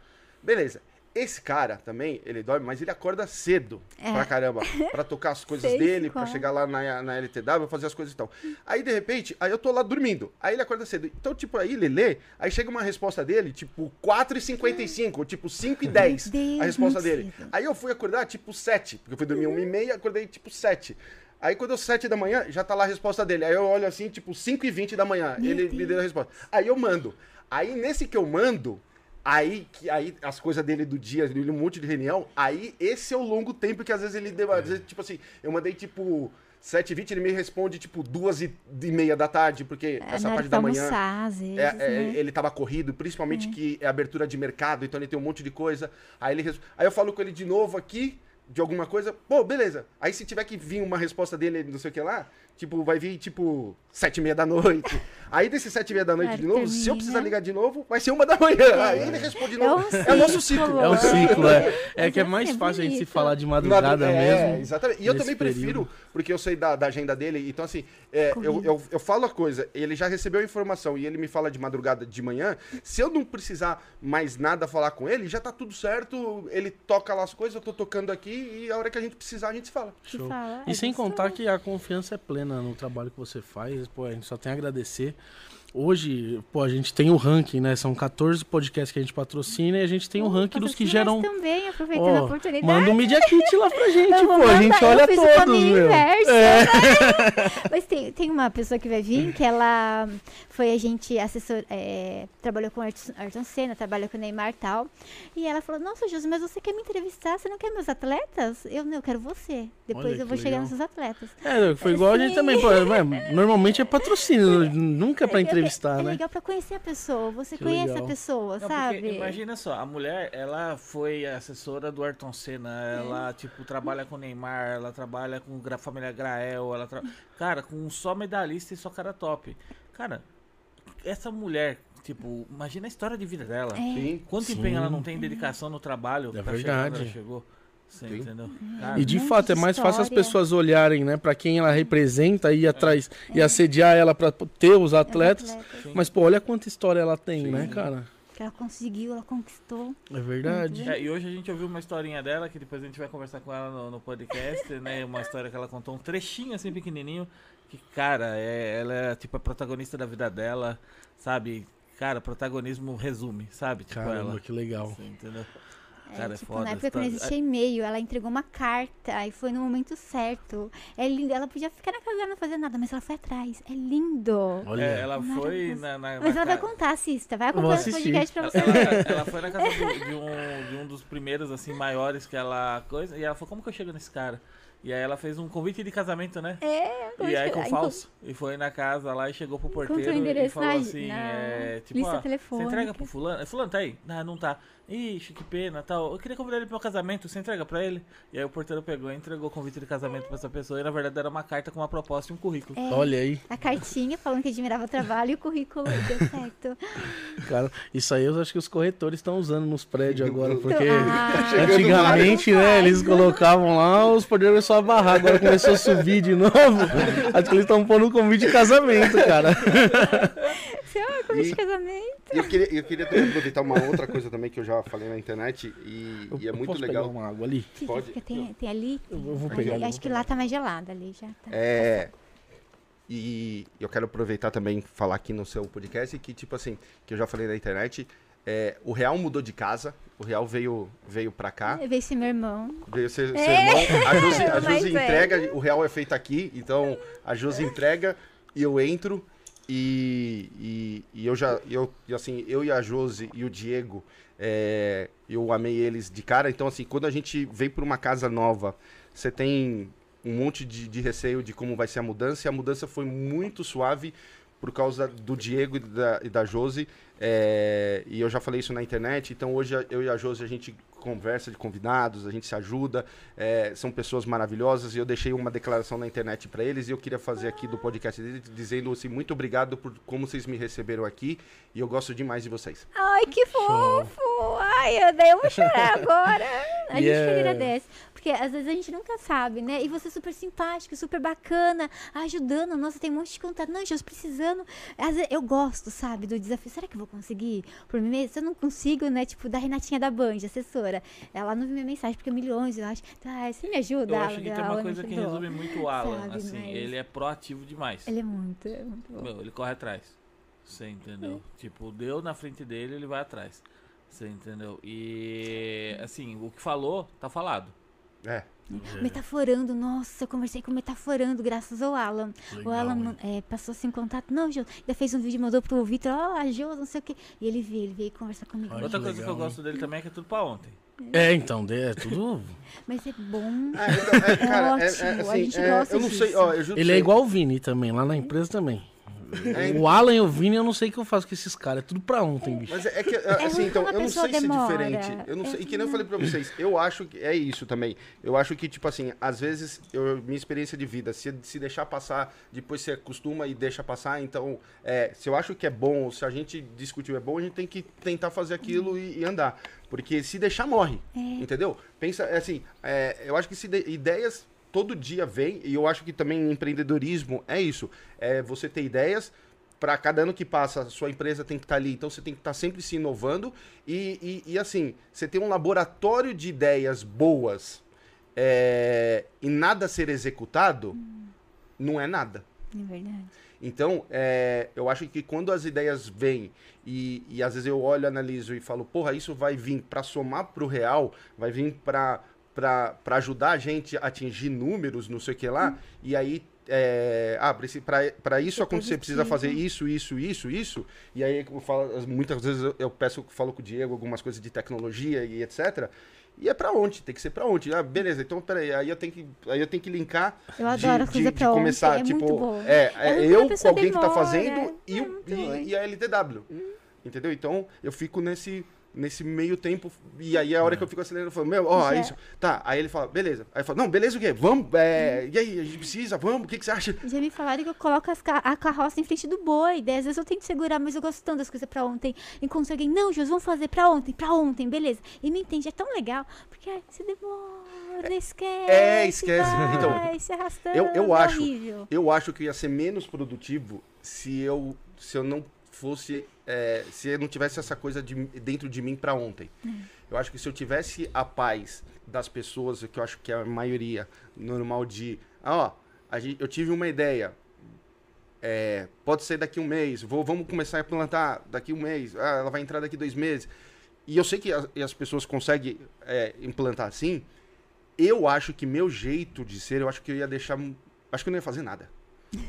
B: Beleza. Esse cara também, ele dorme, mas ele acorda cedo
A: É.
B: pra caramba. Pra tocar as coisas
A: Sei,
B: dele, pra
A: qual.
B: chegar lá na, na LTW, fazer as coisas e tal. Aí, de repente, aí eu tô lá dormindo. Aí ele acorda cedo. Então, tipo, aí ele lê, aí chega uma resposta dele, tipo, 4h55, tipo, 5h10
A: Deus,
B: a resposta dele.
A: cedo.
B: Aí eu fui acordar, tipo, 7, porque eu fui dormir 1h30, acordei, tipo, 7. Aí quando eu 7 da manhã, já tá lá a resposta dele. Aí eu olho assim, tipo, 5 e 20 da manhã.
A: Meu
B: ele me deu a resposta. Aí eu mando. Aí nesse que eu mando, aí que aí as coisas dele do dia, ele um monte de reunião, aí esse é o longo tempo que às vezes ele deu, às vezes, tipo assim, eu mandei tipo 7h20, ele me responde tipo 2 e e meia da tarde, porque
A: É,
B: essa parte da manhã
A: almoçar, às vezes,
B: é, é,
A: né?
B: ele tava corrido, principalmente que é abertura de mercado, então ele tem um monte de coisa. Aí ele res- aí eu falo com ele de novo aqui, de alguma coisa, pô, beleza. Aí se tiver que vir uma resposta dele, não sei o que lá, tipo, vai vir, tipo, sete e meia da noite. Aí desses sete e meia da noite
A: Claro,
B: de novo, se eu
A: termina.
B: precisar ligar de novo, vai ser uma da manhã. Aí ele responde de novo.
A: um
B: É, o nosso ciclo.
C: É um ciclo, é. É que é
A: Mas
C: mais
A: é
C: fácil a gente se falar de madrugada
B: é,
C: mesmo.
B: Exatamente. E eu também prefiro,
C: período.
B: porque eu sei da, da agenda dele. Então, assim, é, eu, eu, eu falo a coisa, ele já recebeu a informação e ele me fala de madrugada de manhã. Se eu não precisar mais nada falar com ele, já tá tudo certo. Ele toca lá as coisas, eu tô tocando aqui e a hora que a gente precisar, a gente se fala.
C: Show. E
A: é
C: sem contar que a confiança é plena no trabalho que você faz, pô, a gente só tem a agradecer. Hoje, pô, a gente tem o ranking, né? São 14 podcasts que a gente patrocina e a gente tem o ranking dos que geram.
A: também, aproveitando a
C: Ó,
A: oportunidade.
C: manda um Media Kit lá pra gente, pô. A gente olha todos,
A: caminho
C: meu.
A: inverso,
C: É.
A: né? Mas tem, tem uma pessoa que vai vir que ela foi agente assessor, é, trabalhou com Ayrton Senna, trabalhou com o Neymar e tal. E ela falou: Nossa, Josi, mas você quer me entrevistar? Você não quer meus atletas? Eu não, eu quero você. Depois
C: Olha
A: eu vou chegar
C: legal.
A: nos seus atletas.
C: É, foi igual a gente
A: Sim.
C: também, pô. é, Normalmente é patrocínio, nunca é pra
A: É-
C: entrevistar,
A: é,
C: né?
A: legal pra conhecer a pessoa. Você
C: Que
A: conhece
C: legal.
A: a pessoa,
D: Não,
A: sabe?
D: porque imagina só, a mulher, ela foi assessora do Ayrton Senna, ela, tipo, trabalha com o Neymar, ela trabalha com a família Grael, ela tra... Cara, com só medalhista e só cara top. Cara, essa mulher, tipo, imagina a história de vida dela.
A: É.
B: Sim.
D: Quanto
C: Sim.
D: empenho ela não tem dedicação no trabalho
C: É
D: pra chegar onde
C: verdade.
D: ela chegou. Você
B: Sim.
D: entendeu? Cara,
C: E de fato, é mais fácil as pessoas olharem, né, pra quem ela representa e ir atrás e assediar ela pra ter os atletas.
D: Sim.
C: Mas, pô, olha quanta história ela tem,
B: Sim.
C: né, cara?
A: Que ela conseguiu, ela conquistou.
C: É verdade.
D: É, e hoje a gente ouviu uma historinha dela, que depois a gente vai conversar com ela no, no podcast, né? Uma história que ela contou, um trechinho assim pequenininho, que, cara, é, ela é tipo a protagonista da vida dela, sabe? Cara, protagonismo resume, sabe? Tipo
C: Caramba,
D: ela.
C: que legal.
D: Assim, entendeu?
A: É,
D: Cara, é
A: tipo,
D: foda,
A: na época que não
D: tá-
A: existia e-mail, ela entregou uma carta e foi no momento certo. É lindo. Ela podia ficar na casa dela não fazer nada, mas ela foi atrás. É lindo.
C: Olha.
D: É, ela foi
A: Maravilhoso.
D: na. na-
A: Mas
D: na
A: ela vai
D: ca-
A: contar, assista. Vai esse
C: assistir.
A: podcast pra você
D: Ela, ela foi na casa do- de, um, de um dos primeiros, assim, maiores que ela. coisa E ela falou: Como que eu chego nesse cara? E aí ela fez um convite de casamento, né?
A: É,
D: E aí com falso. E foi na casa lá e chegou pro porteiro
A: o
D: e
A: endereço
D: falou
A: na-
D: assim,
A: na
D: é, tipo,
A: lista
D: ah, você
A: telefônica.
D: entrega pro fulano? É, Fulano tá aí? Não, não tá. Ixi, que pena, tal. Eu queria convidar ele pro meu casamento, você entrega pra ele? E aí o porteiro pegou e entregou o convite de casamento pra essa pessoa. E na verdade era uma carta com uma proposta e um currículo.
A: É,
C: Olha aí,
A: a cartinha falando que admirava o trabalho e o currículo deu certo.
C: cara. Isso aí eu acho que os corretores estão usando nos prédios agora, porque
A: Ah,
C: antigamente, né, eles colocavam lá, os poderes só barrar. Agora começou a subir de novo. Acho que eles estão pondo um convite de casamento, cara.
A: Seu é convite
B: E-
A: de casamento.
B: E eu queria, eu queria também aproveitar uma outra coisa também que eu já falei na internet e,
C: Eu-
B: e é muito
C: posso
B: legal.
C: pegar uma água ali?
A: Fica,
B: Pode.
A: fica, tem, tem ali.
C: Eu vou pegar ali.
A: acho que lá tá mais gelado ali já. Tá.
B: É. E eu quero aproveitar também e falar aqui no seu podcast que, tipo assim, que eu já falei na internet, é, o Real mudou de casa, o Real veio, veio pra cá,
A: Veio esse meu irmão.
B: veio ser, ser
A: É.
B: irmão, a Josi, a Josi
A: velho.
B: entrega, o Real é feito aqui, então a Josi entrega e eu entro e, e, e eu já, eu, assim, eu e a Josi e o Diego, é, eu amei eles de cara, então assim, quando a gente vem pra uma casa nova, você tem um monte de, de receio de como vai ser a mudança, e a mudança foi muito suave por causa do Diego e da, e da Josi, é, e eu já falei isso na internet, então hoje eu e a Josi a gente conversa de convidados, a gente se ajuda, é, são pessoas maravilhosas, e eu deixei uma declaração na internet para eles, e eu queria fazer aqui do podcast deles, dizendo assim, muito obrigado por como vocês me receberam aqui, e eu gosto demais de vocês.
A: Ai, que fofo! Ai, eu, daí eu vou chorar agora. A gente
C: Yeah.
A: que agradece. Porque às vezes a gente nunca sabe, né? E você é super simpático, super bacana, ajudando. Nossa, tem um monte de contato. Não, Jesus, precisando. Às vezes, eu gosto, sabe, do desafio. Será que eu vou conseguir por mim mesmo? Se eu não consigo, né? Tipo, da Renatinha da Band, assessora. Ela não viu minha mensagem, porque milhões, eu acho. Tá, você me ajuda,
D: Eu acho que tem uma coisa que
A: ajudou.
D: resume muito o Alan,
A: Sabe,
D: assim,
A: mas-
D: ele é proativo demais.
A: Ele é muito, é muito bom.
D: Meu, ele corre atrás. Você entendeu? Tipo, deu na frente dele, ele vai atrás. Você entendeu? E assim, o que falou, tá falado.
B: É,
A: Metaforando, nossa, eu conversei com o Metaforando, graças ao Alan.
C: Legal,
A: o Alan é, passou sem contato. Não, Jô, ainda fez um vídeo, mandou pro Vitor, ó, a Jô, não sei o quê. E ele veio, ele veio conversar comigo.
C: Ai,
D: Outra
C: que
D: coisa
C: legal,
D: que eu gosto dele também é que é tudo pra ontem.
C: É, então, é tudo.
A: Mas é bom.
B: Ah, então, é, cara, é, é,
A: ótimo, a
B: assim,
A: gente
B: é,
A: gosta
B: eu não sei,
A: disso.
B: ó, eu
C: Ele
B: pra
C: é igual o Vini também, lá na empresa também.
B: É,
C: O Alan e o Vini, eu não sei o que eu faço com esses caras. É tudo pra ontem, bicho.
B: Mas é é que, assim,
A: ruim
B: então, eu não sei se é
A: demora.
B: diferente. Eu não
A: É
B: sei, e que nem eu falei pra vocês, eu acho que é isso também. Eu acho que, tipo assim, às vezes, eu, minha experiência de vida, se, se deixar passar, depois você acostuma e deixa passar, então, é, se eu acho que é bom, se a gente discutiu é bom, a gente tem que tentar fazer aquilo e, e andar. Porque se deixar, morre. Entendeu? Pensa, é assim, é, eu acho que se de- ideias todo dia vem, e eu acho que também empreendedorismo é isso. É você ter ideias, para cada ano que passa, sua empresa tem que estar ali, então você tem que estar sempre se inovando. E, e, e, assim, você tem um laboratório de ideias boas é, e nada ser executado, não é nada.
A: É verdade.
B: Então, é, eu acho que quando as ideias vêm e, e às vezes eu olho, analiso e falo, porra, isso vai vir para somar pro real, vai vir para para ajudar a gente a atingir números, não sei o que lá, e aí é, ah, para isso acontecer, precisa fazer
A: positivo.
B: isso, isso, isso, isso. E aí eu falo, muitas vezes eu, eu peço, falo com o Diego algumas coisas de tecnologia e etc. E é pra onde? Tem que ser pra onde? Ah, beleza, então peraí, aí eu tenho que, aí eu tenho que linkar
A: Eu adoro coisa pra ontem,
B: começar,
A: é
B: tipo, é,
A: É
B: é eu com alguém que tá
A: demora,
B: fazendo e,
A: é
B: e, e a LTW. Entendeu? Então eu fico nesse, nesse meio tempo. E aí a hora que eu fico acelerando, eu falo, meu, ó,
A: Já.
B: isso. Tá, aí ele fala, beleza. Aí eu falo, não, beleza o quê? Vamos, é, e aí, a gente precisa, vamos, o que, que você acha?
A: Já me falaram que eu coloco as ca- a carroça em frente do boi. Daí às vezes eu tento segurar, mas eu gosto tanto das coisas pra ontem. Enquanto alguém, não, Jus, vamos fazer pra ontem, pra ontem, beleza. E me entende, é tão legal. Porque ai, você demora, esquece.
B: é, esquece.
A: Vai,
B: Então,
A: se arrastando.
B: eu- eu
A: é
B: acho-
A: horrível.
B: Eu acho que ia ser menos produtivo se eu, se eu não fosse. É, se eu não tivesse essa coisa de, dentro de mim pra ontem. Eu acho que se eu tivesse a paz das pessoas, que eu acho que é a maioria normal de. Ah, ó, a gente, eu tive uma ideia. é, pode ser daqui um mês. Vou, vamos começar a plantar daqui um mês. Ah, ela vai entrar daqui dois meses. E eu sei que as, as pessoas conseguem é, implantar assim. Eu acho que meu jeito de ser, eu acho que eu ia deixar. Acho que eu não ia fazer nada.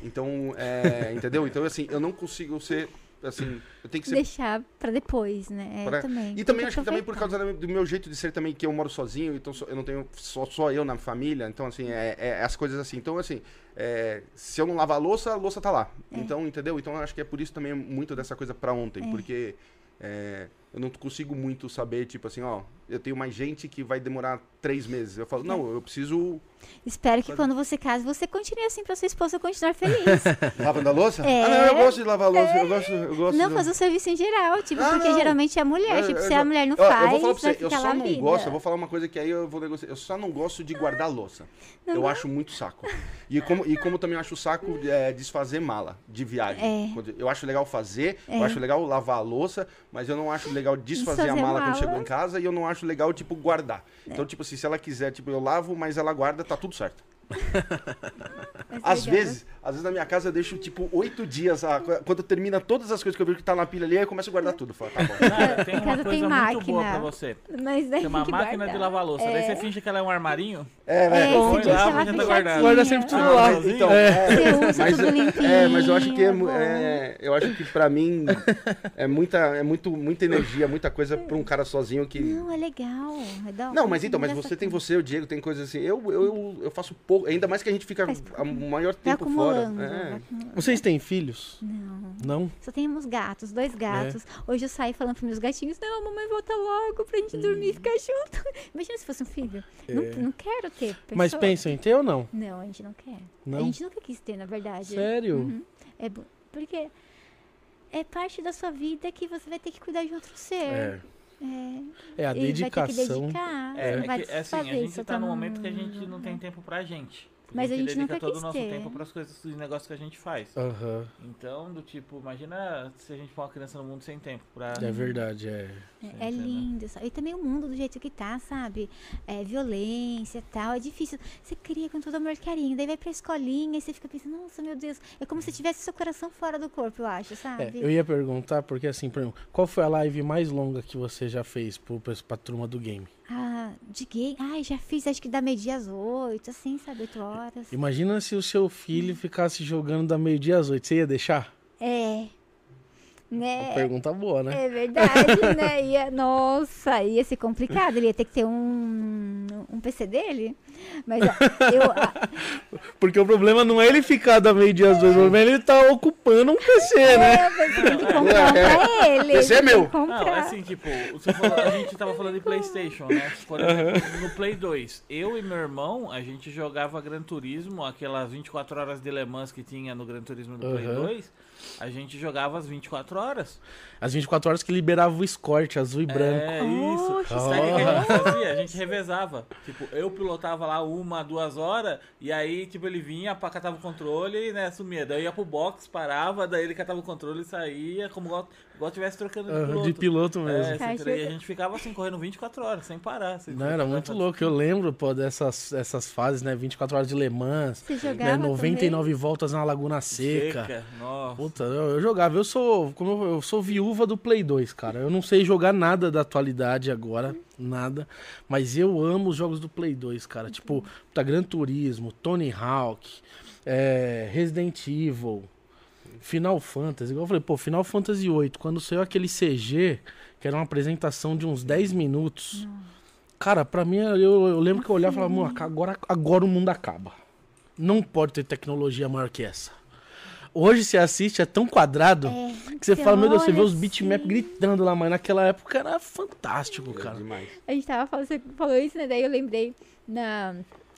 B: Então, é, entendeu? Então, assim, eu não consigo ser. Assim, eu tenho que ser
A: Deixar pra depois, né? É,
B: Pra-
A: também.
B: e também acho que também por causa do meu jeito de ser também, que eu moro sozinho, então eu não tenho só, só eu na família, então assim, é, é as coisas assim. Então, assim, é, se eu não lavar a louça, a louça tá lá. Então, entendeu? Então acho que é por isso também muito dessa coisa pra ontem, porque é, eu não consigo muito saber, tipo assim, ó, eu tenho mais gente que vai demorar três meses. Eu falo, não, eu preciso.
A: Espero que quando você case, você continue assim pra sua esposa continuar feliz.
B: Lavando a louça?
A: É.
B: Ah, não, eu gosto de lavar a louça, eu gosto, eu gosto
A: não
B: de...
A: fazer o serviço em geral, tipo,
B: Ah,
A: porque
B: não.
A: geralmente é a mulher.
B: Eu-
A: tipo,
B: eu
A: se a
B: já-
A: mulher não faz,
B: eu vou falar pra você, eu só não
A: vida.
B: gosto, eu vou falar uma coisa que aí eu vou negociar. Eu só não gosto de guardar louça. eu acho muito saco. E como, e como também acho saco é, desfazer mala de viagem.
A: É.
B: Quando- Eu acho legal fazer, eu
A: É.
B: acho legal lavar a louça, mas eu não acho legal desfazer,
A: Desfazer
B: a
A: a
B: mala quando
A: mala. É.
B: chegou em casa e eu não acho legal, tipo, guardar. Então, tipo assim, se ela quiser, tipo, eu lavo, mas ela guarda, tá tudo certo. Às
A: legal.
B: vezes, às vezes na minha casa eu deixo, tipo, oito dias. a- quando termina todas as coisas que eu vejo que tá na pilha ali, aí eu começo a guardar tudo. Falo, tá bom.
D: Cara, tem
A: Em
D: uma coisa
A: tem
D: muito boa
A: máquina.
D: pra você.
A: Mas daí
D: Tem uma
A: que
D: máquina
A: guardar.
D: de lavar louça. Daí você finge que ela é um armarinho.
B: É,
A: É,
B: né?
D: Põe lá, tá.
C: Guarda sempre tudo
D: Ah,
C: lá.
D: mas-
B: Então,
C: É.
B: é.
A: Você usa
B: Mas,
A: tudo limpinho.
B: é, mas eu acho que é,
A: bom.
B: é, eu acho que pra mim é muita é muito muita energia, muita coisa pra um cara sozinho que
A: Não, é legal. É
B: Não, mas então, mas você tem você, o Diego, tem coisas assim. Eu eu, eu, eu faço pouco, ainda mais que a gente fica o maior tempo fora.
A: Vai
B: É.
C: Vocês têm filhos?
A: Não.
C: Não?
A: Só temos gatos, dois
B: É.
A: gatos. Hoje eu saí falando pros meus gatinhos, não, mamãe volta logo pra gente dormir e
B: Hum.
A: ficar junto. Imagina se fosse um filho. Não, não quero ter.
C: Mas
A: pessoa.
C: pensam em ter ou não?
A: Não, a gente não quer.
C: Não?
A: A gente nunca quis ter, na verdade.
C: Sério?
A: Uhum. É bo- porque é parte da sua vida que você vai ter que cuidar de outro ser.
B: É.
A: É,
C: É a
A: e vai ter que
C: dedicação.
A: dedicar.
D: É,
A: você não
D: é
A: vai
D: que, é assim, a gente
A: isso,
D: tá num momento que a gente não tem tempo pra gente. Porque
A: Mas a gente
D: dedica
A: nunca
D: todo
A: quis
D: o nosso
A: ter.
D: tempo pras coisas e negócios que a gente faz.
C: Aham.
D: Então, do tipo, imagina se a gente for uma criança no mundo sem tempo pra...
C: É verdade, é.
A: É, é lindo, sabe? E também o mundo do jeito que tá, sabe? É, violência e tal, é difícil. Você cria com todo amor e carinho, daí vai pra escolinha e você fica pensando, nossa, meu Deus. É como se tivesse seu coração fora do corpo, eu acho,
C: É,
A: sabe?
C: eu ia perguntar, porque assim, por exemplo, qual foi a live mais longa que você já fez pro, pra turma do game?
A: Ah, de gay. Ai, já fiz, acho que da meio-dia às oito, assim, sabe? Oito horas.
C: Imagina se o seu filho ficasse jogando da meio-dia às oito. Você ia deixar?
A: É. né?
C: Pergunta boa, né?
A: É verdade, né? Ia, nossa, ia ser complicado. Ele ia ter que ter um, um PC dele. Mas ó, eu. a-
C: Porque o problema não é ele ficar da meio-dia às duas, o problema é ele tá ocupando um PC, né?
A: É, você tem que comprar um pra ele.
B: Esse é meu.
D: Não, assim, tipo, falou- a gente tava falando de Playstation, né? Por exemplo, no Play 2, eu e meu irmão, a gente jogava Gran Turismo, aquelas 24 horas de Le Mans que tinha no Gran Turismo do Play
C: Aham.
D: 2, a gente jogava as 24 horas.
C: As 24 horas que liberava o escort azul e branco.
D: É, isso.
A: Poxa,
D: Sabe o que a gente fazia? A gente revezava. Tipo, eu pilotava lá uma, duas horas, e aí, tipo, ele vinha, pá, catava o controle, né, sumia. Daí eu ia pro box, parava, daí ele catava o controle e saía, como igual, tivesse trocando de piloto.
C: de piloto
D: É,
C: mesmo.
A: Caixa-
D: tre- e a gente ficava assim, correndo 24 horas, sem parar. sem-
C: Não, era muito louco. Eu lembro, pô, dessas essas fases, né? 24 horas de Le Mans,
A: Você
C: né?
A: jogava
C: 99 voltas na Laguna Seca.
D: Seca. Nossa.
C: Puta, eu, eu jogava. Eu sou, como eu, eu sou viúva do Play 2, cara. Eu não sei jogar nada da atualidade agora, nada. Mas eu amo os jogos do Play 2, cara. Tipo, puta, Gran Turismo, Tony Hawk, é, Resident Evil, Final Fantasy. Igual eu falei, pô, Final Fantasy VIII, quando saiu aquele CG, que era uma apresentação de uns 10 minutos. Cara, pra mim, eu, eu lembro que eu olhava e falava, mano, agora, agora o mundo acaba. Não pode ter tecnologia maior que essa. Hoje você assiste, é tão quadrado
A: É,
C: que você fala, meu Deus, você vê os bitmaps
A: assim.
C: gritando lá, mas naquela época era fantástico,
B: É
C: cara.
B: demais.
A: A gente tava falando, você falou isso, né? Daí eu lembrei na,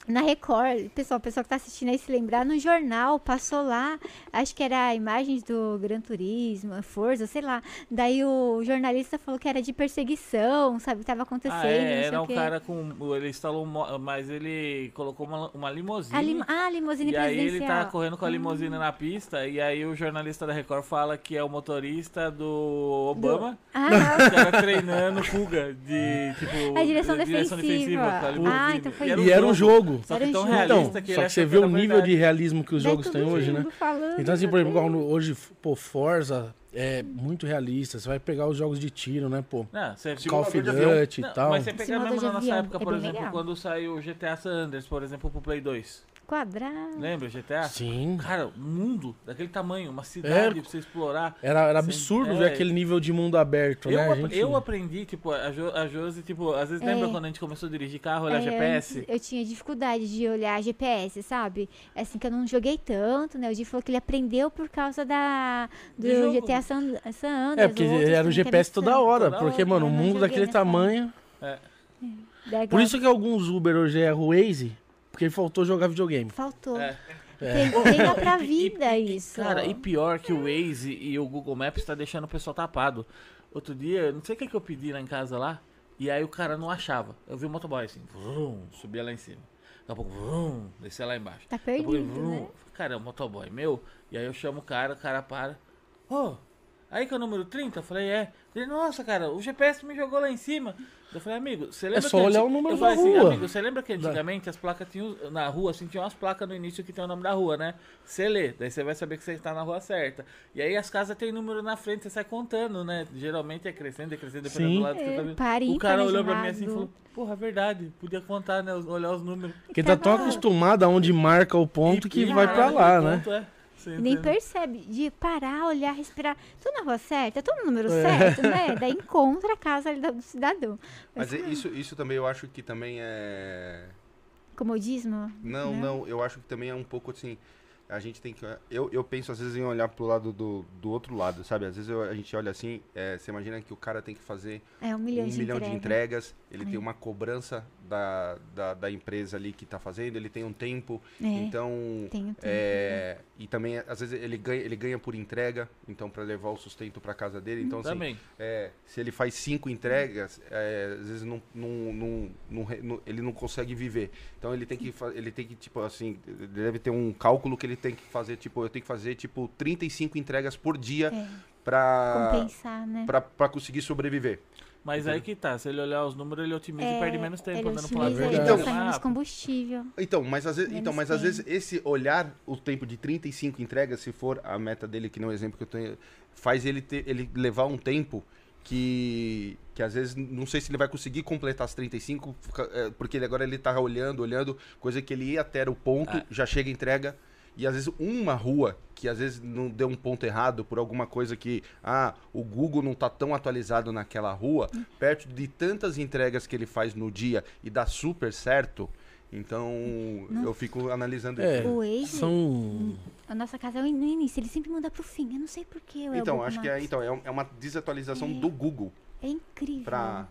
A: na Record, pessoal, o pessoal que tá assistindo aí se lembrar, no jornal passou lá, acho que era imagens do Gran Turismo, Forza, sei lá. Daí o jornalista falou que era de perseguição, sabe, que tava acontecendo.
D: Ah, é, era um cara com. Ele instalou um. Mas ele colocou uma, uma limusine.
A: A lim... Ah, limusine
D: E aí ele tá correndo com a limusine na pista, e aí o jornalista da Record fala que é o motorista do Obama,
A: Ah,
D: o cara treinando fuga de, tipo,
A: A direção
D: de
A: defensiva.
D: com a limusine.
A: Ah, então foi
C: E era um jogo.
D: Só que
A: um
D: tão
A: jogo.
D: realista
C: Então,
D: que ele
C: só que você vê o
D: era
C: nível
D: verdade.
C: de realismo que os
A: daí
C: jogos têm hoje, né?
A: Falando,
C: Então, assim, por exemplo, igual no- hoje, pô, Forza é muito realista. Você vai pegar os jogos de tiro, né, pô?
D: Não, você
C: Call of. Duty e tal.
D: Mas você pega
A: Simulador
D: mesmo na nossa época,
A: é
D: por exemplo,
A: legal.
D: quando saiu o GTA San Andreas, por exemplo, pro Play 2.
A: Quadrado.
D: Lembra o GTA?
C: Sim.
D: Cara, um mundo daquele tamanho, uma cidade pra você explorar.
C: Era, era absurdo
D: é.
C: ver aquele nível de mundo aberto,
D: Eu,
C: né?
D: Ap-
C: gente-
D: eu aprendi, tipo, a, jo, a Josi, tipo, às vezes
A: É.
D: lembra quando a gente começou a dirigir carro, olhar
A: É,
D: GPS?
A: antes Eu tinha dificuldade de olhar GPS, sabe? É Assim que eu não joguei tanto, né? O Di falou que ele aprendeu por causa da do. GTA San, San Andreas.
C: É, porque
A: outros
C: era o
A: não
C: GPS toda hora.
D: Toda
C: Porque,
D: hora.
C: mano, o
A: Eu
C: mundo daquele tamanho.
A: Daí
C: Por isso que alguns Uber hoje o Waze, porque faltou jogar videogame.
A: Faltou.
D: É.
A: Tem, tem lá pra vida
D: e-
A: isso.
D: Cara, e pior que o Waze e o Google Maps tá deixando o pessoal tapado. Outro dia, não sei o que, que eu pedi lá em casa lá, e aí o cara não achava. Eu vi o motoboy assim, vrum, subia lá em cima. Daqui a pouco, vrum, descia lá embaixo.
A: Tá
D: a pouco,
A: perdido,
D: vrum.
A: né?
D: Cara, é um motoboy meu. E aí eu chamo o cara, o cara para. Ô, aí que é o número 30? Eu falei, é. Ele, nossa, cara, o GPS me jogou lá em cima. Eu falei, amigo, você lembra
C: só
D: que
C: olhar o número
D: Eu falei
C: da
D: assim,
C: rua.
D: amigo, você lembra que antigamente as placas tinham na rua, assim, tinha umas placas no início que tem o nome da rua, né? Você lê, daí você vai saber que você está na rua certa. E aí as casas têm número na frente, você sai contando, né? Geralmente é crescendo, é crescendo, dependendo
C: Sim.
D: do lado que você tá
A: É,
D: vendo.
A: par
D: O cara olhou pra mim assim e falou, porra, é verdade, podia contar, né? Olhar os números.
C: Porque tá tão acostumado aonde marca o ponto
D: E-
C: que
D: e
C: vai pra
D: aquele
C: lá, né?
D: ponto, é. Você
A: Nem percebe de parar, olhar, respirar. Tô na rua certa? Tô no número
C: É.
A: certo, né? Daí encontra a casa ali do cidadão.
B: Mas é- isso, isso também eu acho que também é.
A: Comodismo?
B: Não,
A: Né?
B: não, eu acho que também é um pouco assim. A gente tem que. Eu, eu penso às vezes em olhar pro lado do, do outro lado, sabe? Às vezes eu- a gente olha assim, é, você imagina que o cara tem que fazer
A: É um milhão,
B: um
A: de,
B: milhão de
A: entrega.
B: entregas, ele
A: É.
B: tem uma cobrança da, da, da empresa ali que tá fazendo, ele tem um tempo,
A: É,
B: então.
A: tenho tempo.
B: É, e também, às vezes, ele ganha, ele ganha por entrega, então, para levar o sustento para casa dele. Então, assim,
D: Também.
B: é, se ele faz cinco entregas, é, às vezes não, não, não, não ele não consegue viver. Então ele tem que ele tem que tipo assim, ele deve ter um cálculo que ele tem que fazer tipo, eu tenho que fazer tipo 35 entregas por dia
A: É,
B: para
A: compensar, né?
B: para conseguir sobreviver.
D: Mas aí que tá, se ele olhar os números, ele otimiza e perde menos tempo
A: É,
D: andando pro lado
A: utiliza,
C: É
A: ele gasta
D: Ah,
A: menos combustível.
B: Então, mas às vezes,
A: Menos
B: então, mas às vezes esse olhar o tempo de 35 entregas, se for a meta dele, que não é o exemplo que eu tenho, faz ele ter, ele levar um tempo que que às vezes não sei se ele vai conseguir completar as 35, fica- é, porque ele agora ele tá olhando, olhando, coisa que ele ia até o ponto,
D: Ah.
B: já chega entrega e às vezes uma rua que às vezes não deu um ponto errado por alguma coisa que ah, o Google não tá tão atualizado naquela rua, perto de tantas entregas que ele faz no dia e dá super certo, então eu fico analisando
C: É.
B: isso.
A: O Waze,
C: São.
A: a nossa casa é no início, ele sempre manda pro fim. Eu não sei porquê.
B: Então, acho que é, então, é um- é uma desatualização do Google
A: É incrível.
B: pra.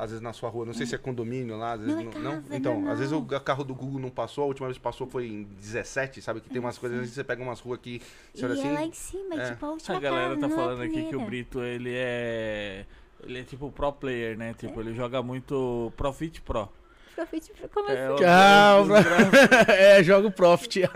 B: Às vezes na sua rua, não sei se é condomínio lá, às vezes
A: Não, é
B: não.
A: casa,
B: não?
A: é
B: Então,
A: normal.
B: às vezes o carro do Google não passou, a última vez que passou foi em 17, sabe? Que tem umas coisas, às vezes você pega umas ruas que.
A: E
B: Você olha
A: é
B: assim.
A: lá em cima,
B: é.
A: tipo a última
D: A galera
A: casa,
D: tá
A: não é
D: falando aqui que o. Brito, ele é. Ele é tipo pro player, né? Tipo, ele joga muito Profit Pro.
A: Profit, como
D: É,
A: assim?
C: Ah, é, joga o Profit.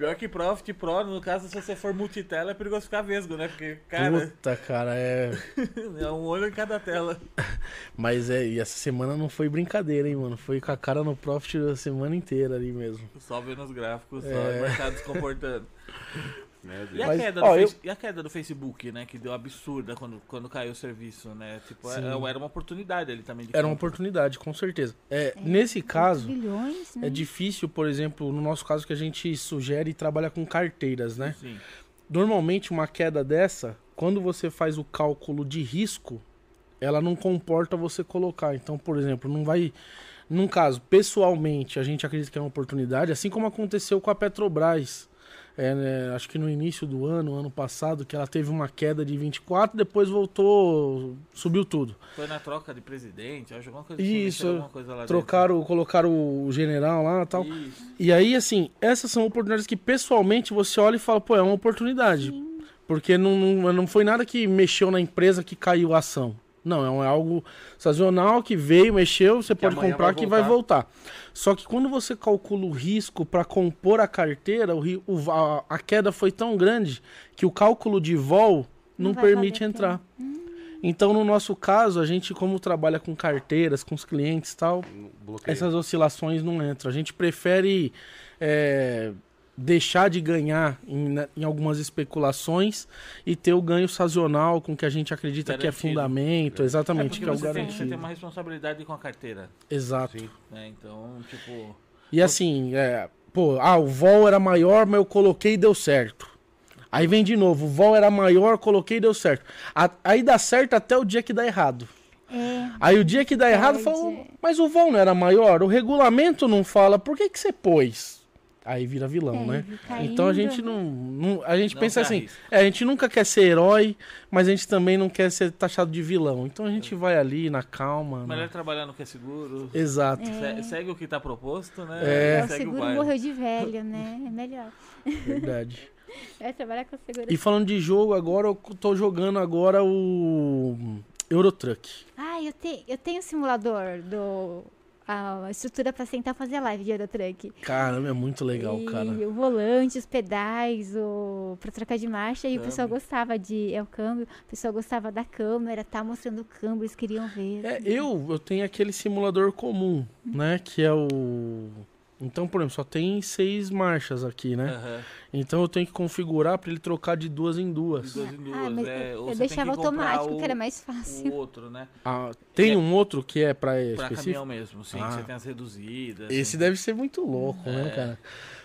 D: Pior que Profit Pro, no caso, se você for multitela, é perigoso ficar vesgo, né? Porque, cara,
C: Puta, cara, é.
D: é um olho em cada tela.
C: Mas é, e essa semana não foi brincadeira, hein, mano? Foi com a cara no Profit a semana inteira ali mesmo.
D: Só vendo os gráficos, só
C: É.
D: o mercado se comportando.
B: Meu Deus.
D: E a,
C: Mas,
D: queda
C: ó,
D: do
C: eu-
D: Face- e a queda do Facebook, né? Que deu absurda quando, quando caiu o serviço, né? Tipo,
C: Sim.
D: era, era uma oportunidade ali também. de
C: Era uma oportunidade, com certeza. É, nesse caso,
A: Bilhões, né?
C: é difícil, por exemplo, no nosso caso que a gente sugere e trabalha com carteiras, né?
D: Sim.
C: Normalmente uma queda dessa, quando você faz o cálculo de risco, ela não comporta você colocar. Então, por exemplo, não vai. Num caso, pessoalmente, a gente acredita que é uma oportunidade, assim como aconteceu com a Petrobras. É, né, acho que no início do ano, ano passado, que ela teve uma queda de 24, depois voltou, subiu tudo.
D: Foi na troca de presidente, acho alguma coisa assim,
C: Isso,
D: alguma coisa lá
C: Trocaram, colocaram o general lá e tal.
D: dentro. Isso.
C: E aí, assim, essas são oportunidades que pessoalmente você olha e fala, pô, é uma oportunidade. Porque não, não, não foi nada que mexeu na empresa que caiu a ação. Não, é um- é algo sazonal que veio, mexeu, você
B: Que
C: pode comprar
B: vai
C: que vai voltar. Só que quando você calcula o risco para compor a carteira, o, o- a, a queda foi tão grande que o cálculo de vol não,
A: Não
C: permite entrar. Então, no nosso caso, a gente, como trabalha com carteiras, com os clientes e tal,
B: Bloqueio.
C: essas oscilações não entram. A gente prefere é, deixar de ganhar em, na- em algumas especulações e ter o ganho sazonal com que a gente acredita que é
D: Garantido.
C: fundamento,
D: É
C: exatamente,
D: porque
C: que é o
D: você, tem,
C: garantido.
D: você tem uma responsabilidade com a carteira,
C: Exato.
B: Sim.
D: né? Então, tipo...
C: E assim, é, pô, ah, o vol era maior, mas eu coloquei e deu certo. Aí vem de novo, o vol era maior, coloquei e deu certo. A- aí dá certo até o dia que dá errado.
A: É,
C: Aí o dia que dá errado, fala, mas o vol não era maior, o regulamento não fala, por que, que você pôs? Aí vira vilão,
A: É,
C: né?
A: viu
C: Então a gente não, não- A gente
D: Não
C: pensa assim, é, a gente nunca quer ser herói, mas a gente também não quer ser taxado de vilão. Então a gente vai ali na calma.
D: Melhor
C: né?
D: trabalhar no que é seguro.
C: Exato,
D: Se- Segue o que tá proposto, né?
C: É.
A: o
D: Segue o
A: seguro
D: baile.
A: morreu de velho, né? É melhor.
C: verdade.
A: É trabalhar com seguro.
C: E falando de jogo, agora eu tô jogando agora o Eurotruck.
A: Ah, eu, te, eu tenho um simulador do. A estrutura pra sentar fazer live de Eurotruck.
C: Caramba, é muito legal,
A: e
C: cara.
A: o volante, os pedais, o pra trocar de marcha. E o pessoal gostava de. É o câmbio. O pessoal gostava da câmera, tá mostrando o câmbio, eles queriam ver.
C: É, eu, eu tenho aquele simulador comum, né? Que é o. Então, por exemplo, só tem seis marchas aqui, né?
D: Aham.
C: Então eu tenho que configurar para ele trocar de duas em
D: De
C: duas.
D: duas em duas.
A: ah, mas
D: é,
A: eu,
D: ou
A: eu
D: você
A: deixava automático,
D: o,
A: que era mais
D: o
A: fácil.
D: outro, né?
C: Ah, tem
D: É.
C: um outro que é para
D: Pra
C: específico?
D: caminhão mesmo, sim.
C: Ah.
D: que Você tem as reduzidas.
C: Esse
D: assim.
C: deve ser muito louco, né,
D: É.
C: cara?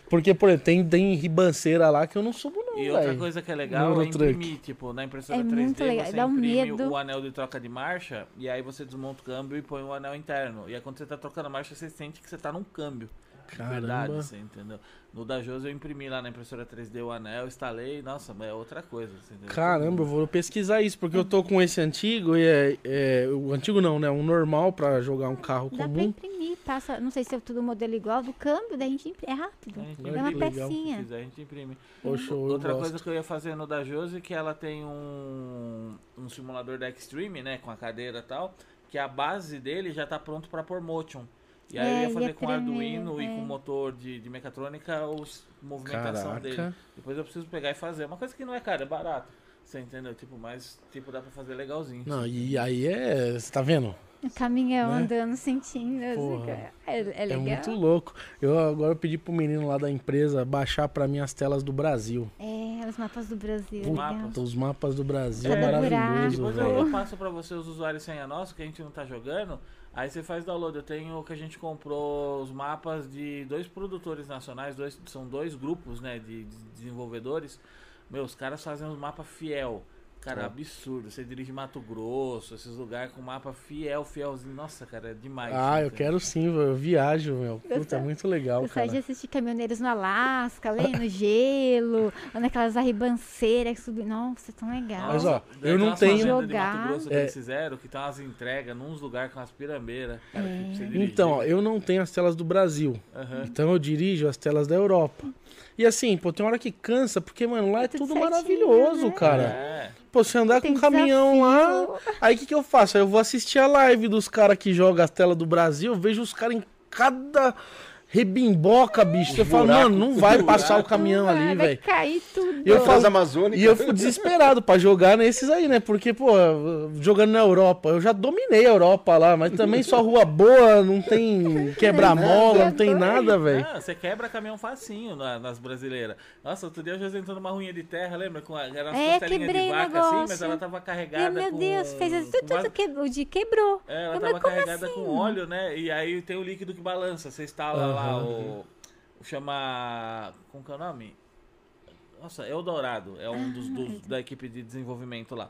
C: Porque, por exemplo, tem, tem ribanceira lá que eu não subo, não,
D: E outra coisa que é legal
C: No
D: é imprimir, tipo, na impressora
A: É
D: 3D
A: muito legal,
D: você
A: dá um
D: imprime
A: medo.
D: o anel de troca de marcha e aí você desmonta o câmbio e põe o anel interno. E aí quando você tá trocando a marcha, você sente que você tá num câmbio. Verdade,
C: Caramba.
D: você entendeu? No da Josi eu imprimi lá na impressora 3D o anel, instalei, nossa, é outra coisa. Você entendeu?
C: Caramba, eu vou pesquisar isso, porque eu tô com esse antigo e é, é- O antigo não, né? Um normal pra jogar um carro
A: Dá pra
C: comum.
A: imprimir, passa. Não sei se é tudo modelo igual do câmbio, daí a gente imprime. É rápido.
D: A gente
C: Olha
A: É uma
C: legal.
D: Se
A: pecinha.
D: quiser, a gente imprime.
C: Poxa, eu
D: Outra
C: gosto.
D: coisa que eu ia fazer no da Josi é que ela tem um, um simulador da Extreme, né? Com a cadeira e tal. Que a base dele já tá pronto pra pôr motion. E aí
A: É,
D: eu ia
A: ia
D: fazer com
A: tremer,
D: Arduino e
A: é.
D: com motor de, de mecatrônica os movimentação dele.
C: Caraca.
D: Depois eu preciso pegar e fazer. Uma coisa que não é cara, é barato. Você entendeu? Tipo, mas tipo, dá pra fazer legalzinho.
C: Não, e aí é. Você tá vendo?
A: Caminhão
C: Né?
A: andando, sentindo. É, é
C: É
A: legal.
C: muito louco. Eu agora eu pedi pro menino lá da empresa baixar pra mim as telas do Brasil.
A: É? Os mapas do Brasil.
D: Mapas.
C: Os mapas do Brasil é,
A: procurar.
C: maravilhoso,
D: Depois eu, eu passo pra você os usuários e senha nosso, que a gente não tá jogando. Aí você faz download. Eu tenho que a gente comprou os mapas de dois produtores nacionais, dois, são dois grupos né, de, de desenvolvedores. Meu, os caras fazem um mapa fiel. Cara,
B: É.
D: absurdo. Você dirige Mato Grosso, esses lugares com mapa fiel, fielzinho. Nossa, cara, é demais.
C: Ah, eu
D: Entendeu?
C: quero sim, eu viajo, meu. Puta, é muito legal,
A: de
C: cara.
A: assistir caminhoneiros no Alasca, lendo no gelo, ou naquelas arribanceiras que subem. Nossa, é tão legal.
C: Mas, ó, eu não tenho-
D: de
A: Jogar.
D: Mato Grosso que
C: É.
D: eles fizeram, que tem umas entregas nos lugares com as pirameiras. Cara, você dirigir.
C: Então, ó, eu não tenho as telas do Brasil.
D: Aham.
C: Então eu dirijo as telas da Europa. E assim, pô, tem hora que cansa, porque, mano, lá é
A: Tudo
C: tudo maravilhoso,
A: né?
C: cara.
D: É.
C: Pô, você andar com
A: Tem
C: um caminhão lá, aí o que, que eu faço? Aí eu vou assistir a live dos caras que jogam as telas do Brasil, vejo os caras em cada rebimboca, bicho. Você fala,
B: buraco,
C: mano, não vai
D: buraco.
C: passar o caminhão ali,
A: Vai
C: velho.
A: cair tudo.
C: E eu falo-
B: Transamazônica.
C: E eu fico desesperado pra jogar nesses aí, né? Porque, pô, jogando na Europa, eu já dominei a Europa lá, mas também só rua boa, não tem quebra-mola, não tem nada, velho.
D: Ah, você quebra caminhão facinho na- nas brasileiras. Nossa, outro dia eu já entrou numa ruinha de terra, lembra? Com a, era umas
A: É,
D: de
A: o
D: vaca assim, mas
A: negócio.
D: ela tava carregada
A: meu
D: com...
A: Deus, fez assim, tudo, tudo que, o de quebrou.
D: É, ela
A: Eu,
D: tava carregada
A: assim?
D: com óleo, né? E aí tem o líquido que balança. Você instala lá O... o Chama... Como que é o nome? Nossa, Eldorado. É um dos, dos- da equipe de desenvolvimento lá.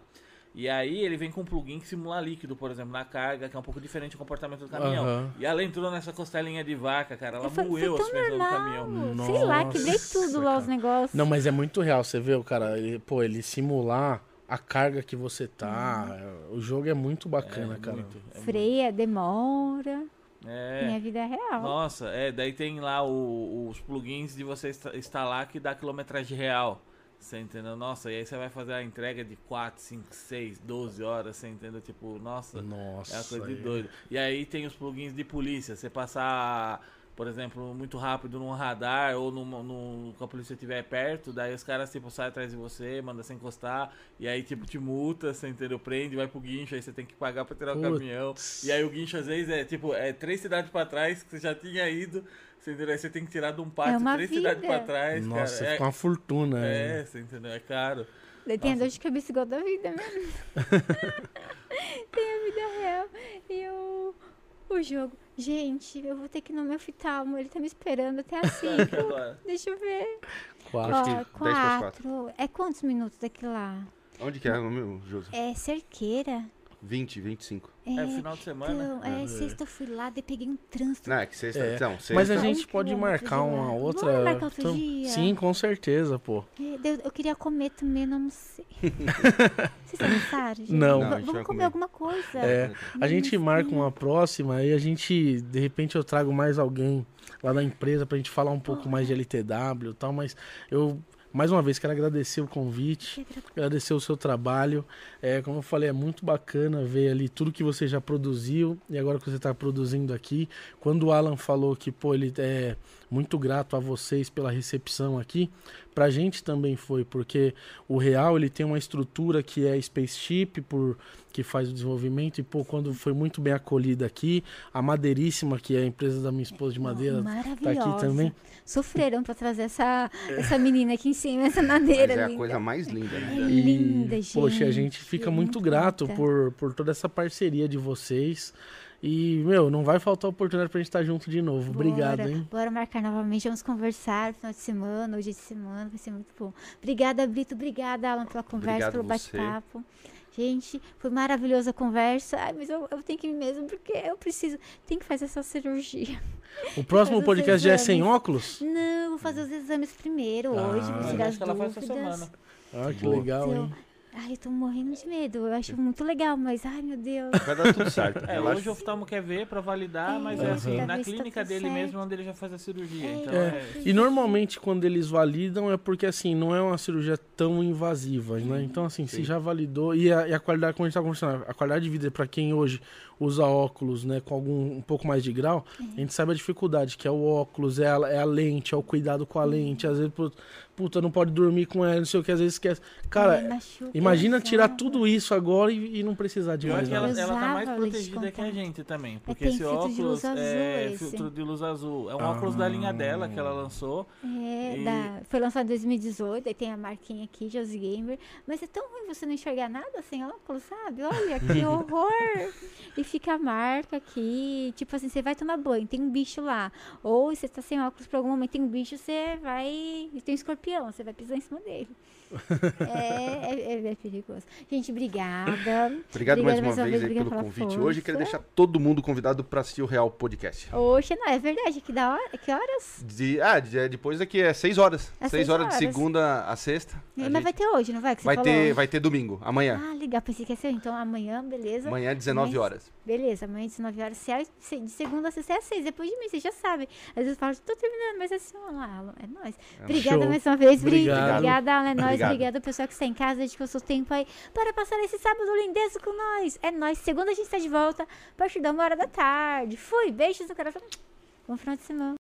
D: E aí ele vem com um plugin que simula líquido, por exemplo, na carga, que é um pouco diferente do comportamento do caminhão.
C: Aham.
D: E ela entrou nessa costelinha de vaca, cara. Ela
A: Foi, foi
D: moeu as
A: tão
D: peças do caminhão.
A: Sei lá, quebrei
C: Nossa,
A: tudo lá os negócios.
C: Não, mas é muito real, você vê, o cara, ele, pô, ele simular a carga que você tá, o jogo é muito bacana,
D: É,
C: cara.
D: muito, é
A: Freia, demora.
D: É.
A: Tem a vida real.
D: Nossa, é, daí tem lá o- os plugins de você insta- instalar que dá quilometragem real. Você entendeu? Nossa, e aí você vai fazer a entrega de 4, 5, 6, 12 horas, você entendeu? Tipo, nossa,
C: Nossa.
D: é uma coisa de
C: aí-
D: doido. E aí tem os plugins de polícia. Você passar, por exemplo, muito rápido num radar ou num, num, que a polícia estiver perto, daí os caras, tipo, saem atrás de você, mandam você encostar, e aí, tipo, te multa, você entendeu? Prende, vai pro guincho, aí você tem que pagar pra tirar o
C: Putz.
D: caminhão. E aí o guincho, às vezes, é, tipo, é três cidades pra trás que você já tinha ido, você entendeu? Aí você tem que tirar de um pátio
A: uma
D: três
A: vida.
D: cidades pra trás,
C: Nossa,
D: cara.
C: fica uma fortuna.
D: É,
C: É,
D: é, você entendeu? É caro.
A: Daí tem a dor de cabeça igual da vida mesmo. tem a vida real. E o, o jogo. Gente, eu vou ter que ir no meu oftalmo. Ele tá me esperando até às 5.
D: Agora.
A: Deixa eu ver.
C: Quatro.
A: Ó,
B: que 10 pras
A: quatro. É quantos minutos daqui lá?
B: Onde que é o meu, José?
A: É cerqueira.
B: 20, 25.
A: É,
D: É final de semana.
A: então, é, sexta eu fui lá, daí peguei um trânsito.
B: Não, é que sexta.
C: É.
B: Então, sexta.
C: Mas a
A: Sexta-
C: gente pode marcar uma outra.
A: Bora marcar outro
C: então-
A: dia?
C: Sim, com certeza, pô.
A: É, Eu, eu queria comer também, não sei. Vocês almoçaram, gente?
C: Não.
B: Não,
A: Vamos comer
B: comer.
A: alguma coisa.
C: É, a gente marca uma próxima e a gente, de repente, eu trago mais alguém lá da empresa pra gente falar um pouco mais de LTW e tal, mas eu, mais uma vez, quero agradecer o convite, agradecer o seu trabalho. É, como eu falei, é muito bacana ver ali tudo que você já produziu e agora que você está produzindo aqui. Quando o Alan falou que, pô, ele é muito grato a vocês pela recepção aqui, pra gente também foi, porque o Real, ele tem uma estrutura que é Spaceship, por que faz o desenvolvimento, e pô, quando foi muito bem acolhida aqui, a Madeiríssima, que é a empresa da minha esposa de madeira, tá
A: Maravilhosa.
C: aqui também.
A: Sofreram pra trazer essa, essa menina aqui em cima, essa
B: Mas
A: madeira
B: é a
A: linda.
B: coisa mais linda,
A: É
B: né?
C: E,
A: linda, gente.
C: Poxa, a gente fica
A: é
C: muito, grato
A: bonita.
C: por, por toda essa parceria de vocês. E, meu, não vai faltar oportunidade pra gente estar junto de novo. Obrigado,
A: Bora,
C: hein?
A: Bora marcar novamente, vamos conversar no final de semana, hoje de semana, vai ser muito bom. Obrigada, Brito, obrigada, Alan, pela conversa,
B: Obrigado
A: pelo bate-papo. Gente, foi maravilhosa a conversa. Ai, mas eu, eu tenho que ir mesmo, porque eu preciso. Tem que fazer essa cirurgia.
C: O próximo podcast já é sem óculos?
A: Não, vou fazer os exames primeiro
C: Ah,
A: hoje, vou
C: mas
A: tirar as
D: que ela faz essa
A: dúvidas.
D: semana.
C: Ah, que
B: Boa.
C: legal,
A: Então,
C: hein?
A: Ai, eu tô morrendo de medo. Eu acho muito legal, mas ai, meu Deus.
B: Vai dar tudo certo.
D: É,
B: Relaxa.
D: hoje o oftalmo quer ver pra validar,
A: É,
D: mas é assim,
A: pra
D: na
A: se tá
D: clínica
A: tudo
D: dele
A: certo.
D: mesmo, onde ele já faz a cirurgia.
A: É,
D: Então,
C: É.
D: é...
C: E normalmente quando eles validam é porque assim, não é uma cirurgia tão invasiva, né? Então assim, se
B: Sim.
C: já validou e a, e a qualidade, como a gente tá conversando, a qualidade de vida pra quem hoje usa óculos, né, com algum um pouco mais de grau, a gente sabe a dificuldade que é o óculos, é a, é a lente, é o cuidado com a lente, às vezes, pu- puta, não pode dormir com ela, não sei o que, às vezes esquece. Cara,
A: Ai,
C: imagina tirar
A: exato.
C: tudo isso agora e, e não precisar de mais
D: ela, ela tá mais protegida que a gente também. Porque
A: tem
D: esse
A: de
D: óculos é
A: esse.
D: filtro de luz azul. É um
C: Ah.
D: óculos da linha dela que ela lançou.
A: É,
D: E-
A: da- foi lançado em 2018, aí tem a marquinha aqui, Josie Gamer. Mas é tão ruim você não enxergar nada sem óculos, sabe? Olha, que horror! E fica a marca aqui. Tipo assim, você vai tomar banho, tem um bicho lá. Ou você tá sem óculos por algum momento, tem um bicho, você vai. Tem um escorpião, você vai pisar em cima dele. É, é, é- é perigoso. Gente, obrigada.
B: Obrigado mais uma
A: Obrigada
B: vez aí
A: obrigada
B: pelo convite.
A: força.
B: Hoje quero deixar todo mundo convidado para assistir o Real Podcast.
A: Oxe, não, é verdade, que da hora. Que horas?
B: De, ah, de- é, depois daqui é 6 horas.
A: É
B: 6
A: seis
B: horas, de
A: horas.
B: segunda a sexta. A
A: Mas
B: gente-
A: vai ter hoje, não vai? Que você
B: vai,
A: falou?
B: ter, vai ter domingo, amanhã.
A: Ah, legal. Pensei que ia ser então amanhã, beleza.
B: Amanhã, 19
A: Mas-
B: horas.
A: Beleza, amanhã 19 horas. Se é se- de segunda a sexta é às 6, depois de mim, você já sabe. Às vezes eu falo, tô terminando, mas é assim, lá, é nóis. Obrigada
C: Show.
A: mais uma vez, Bri.
C: Obrigado.
A: Obrigada, Alan, é nóis.
B: Obrigado.
A: Obrigada, pessoal que está em casa, dedicou seu tempo aí para passar esse sábado lindeza com nós. É nóis. Segunda a gente está de volta, a partir da uma hora da tarde. Fui, beijos no coração. Bom final de semana.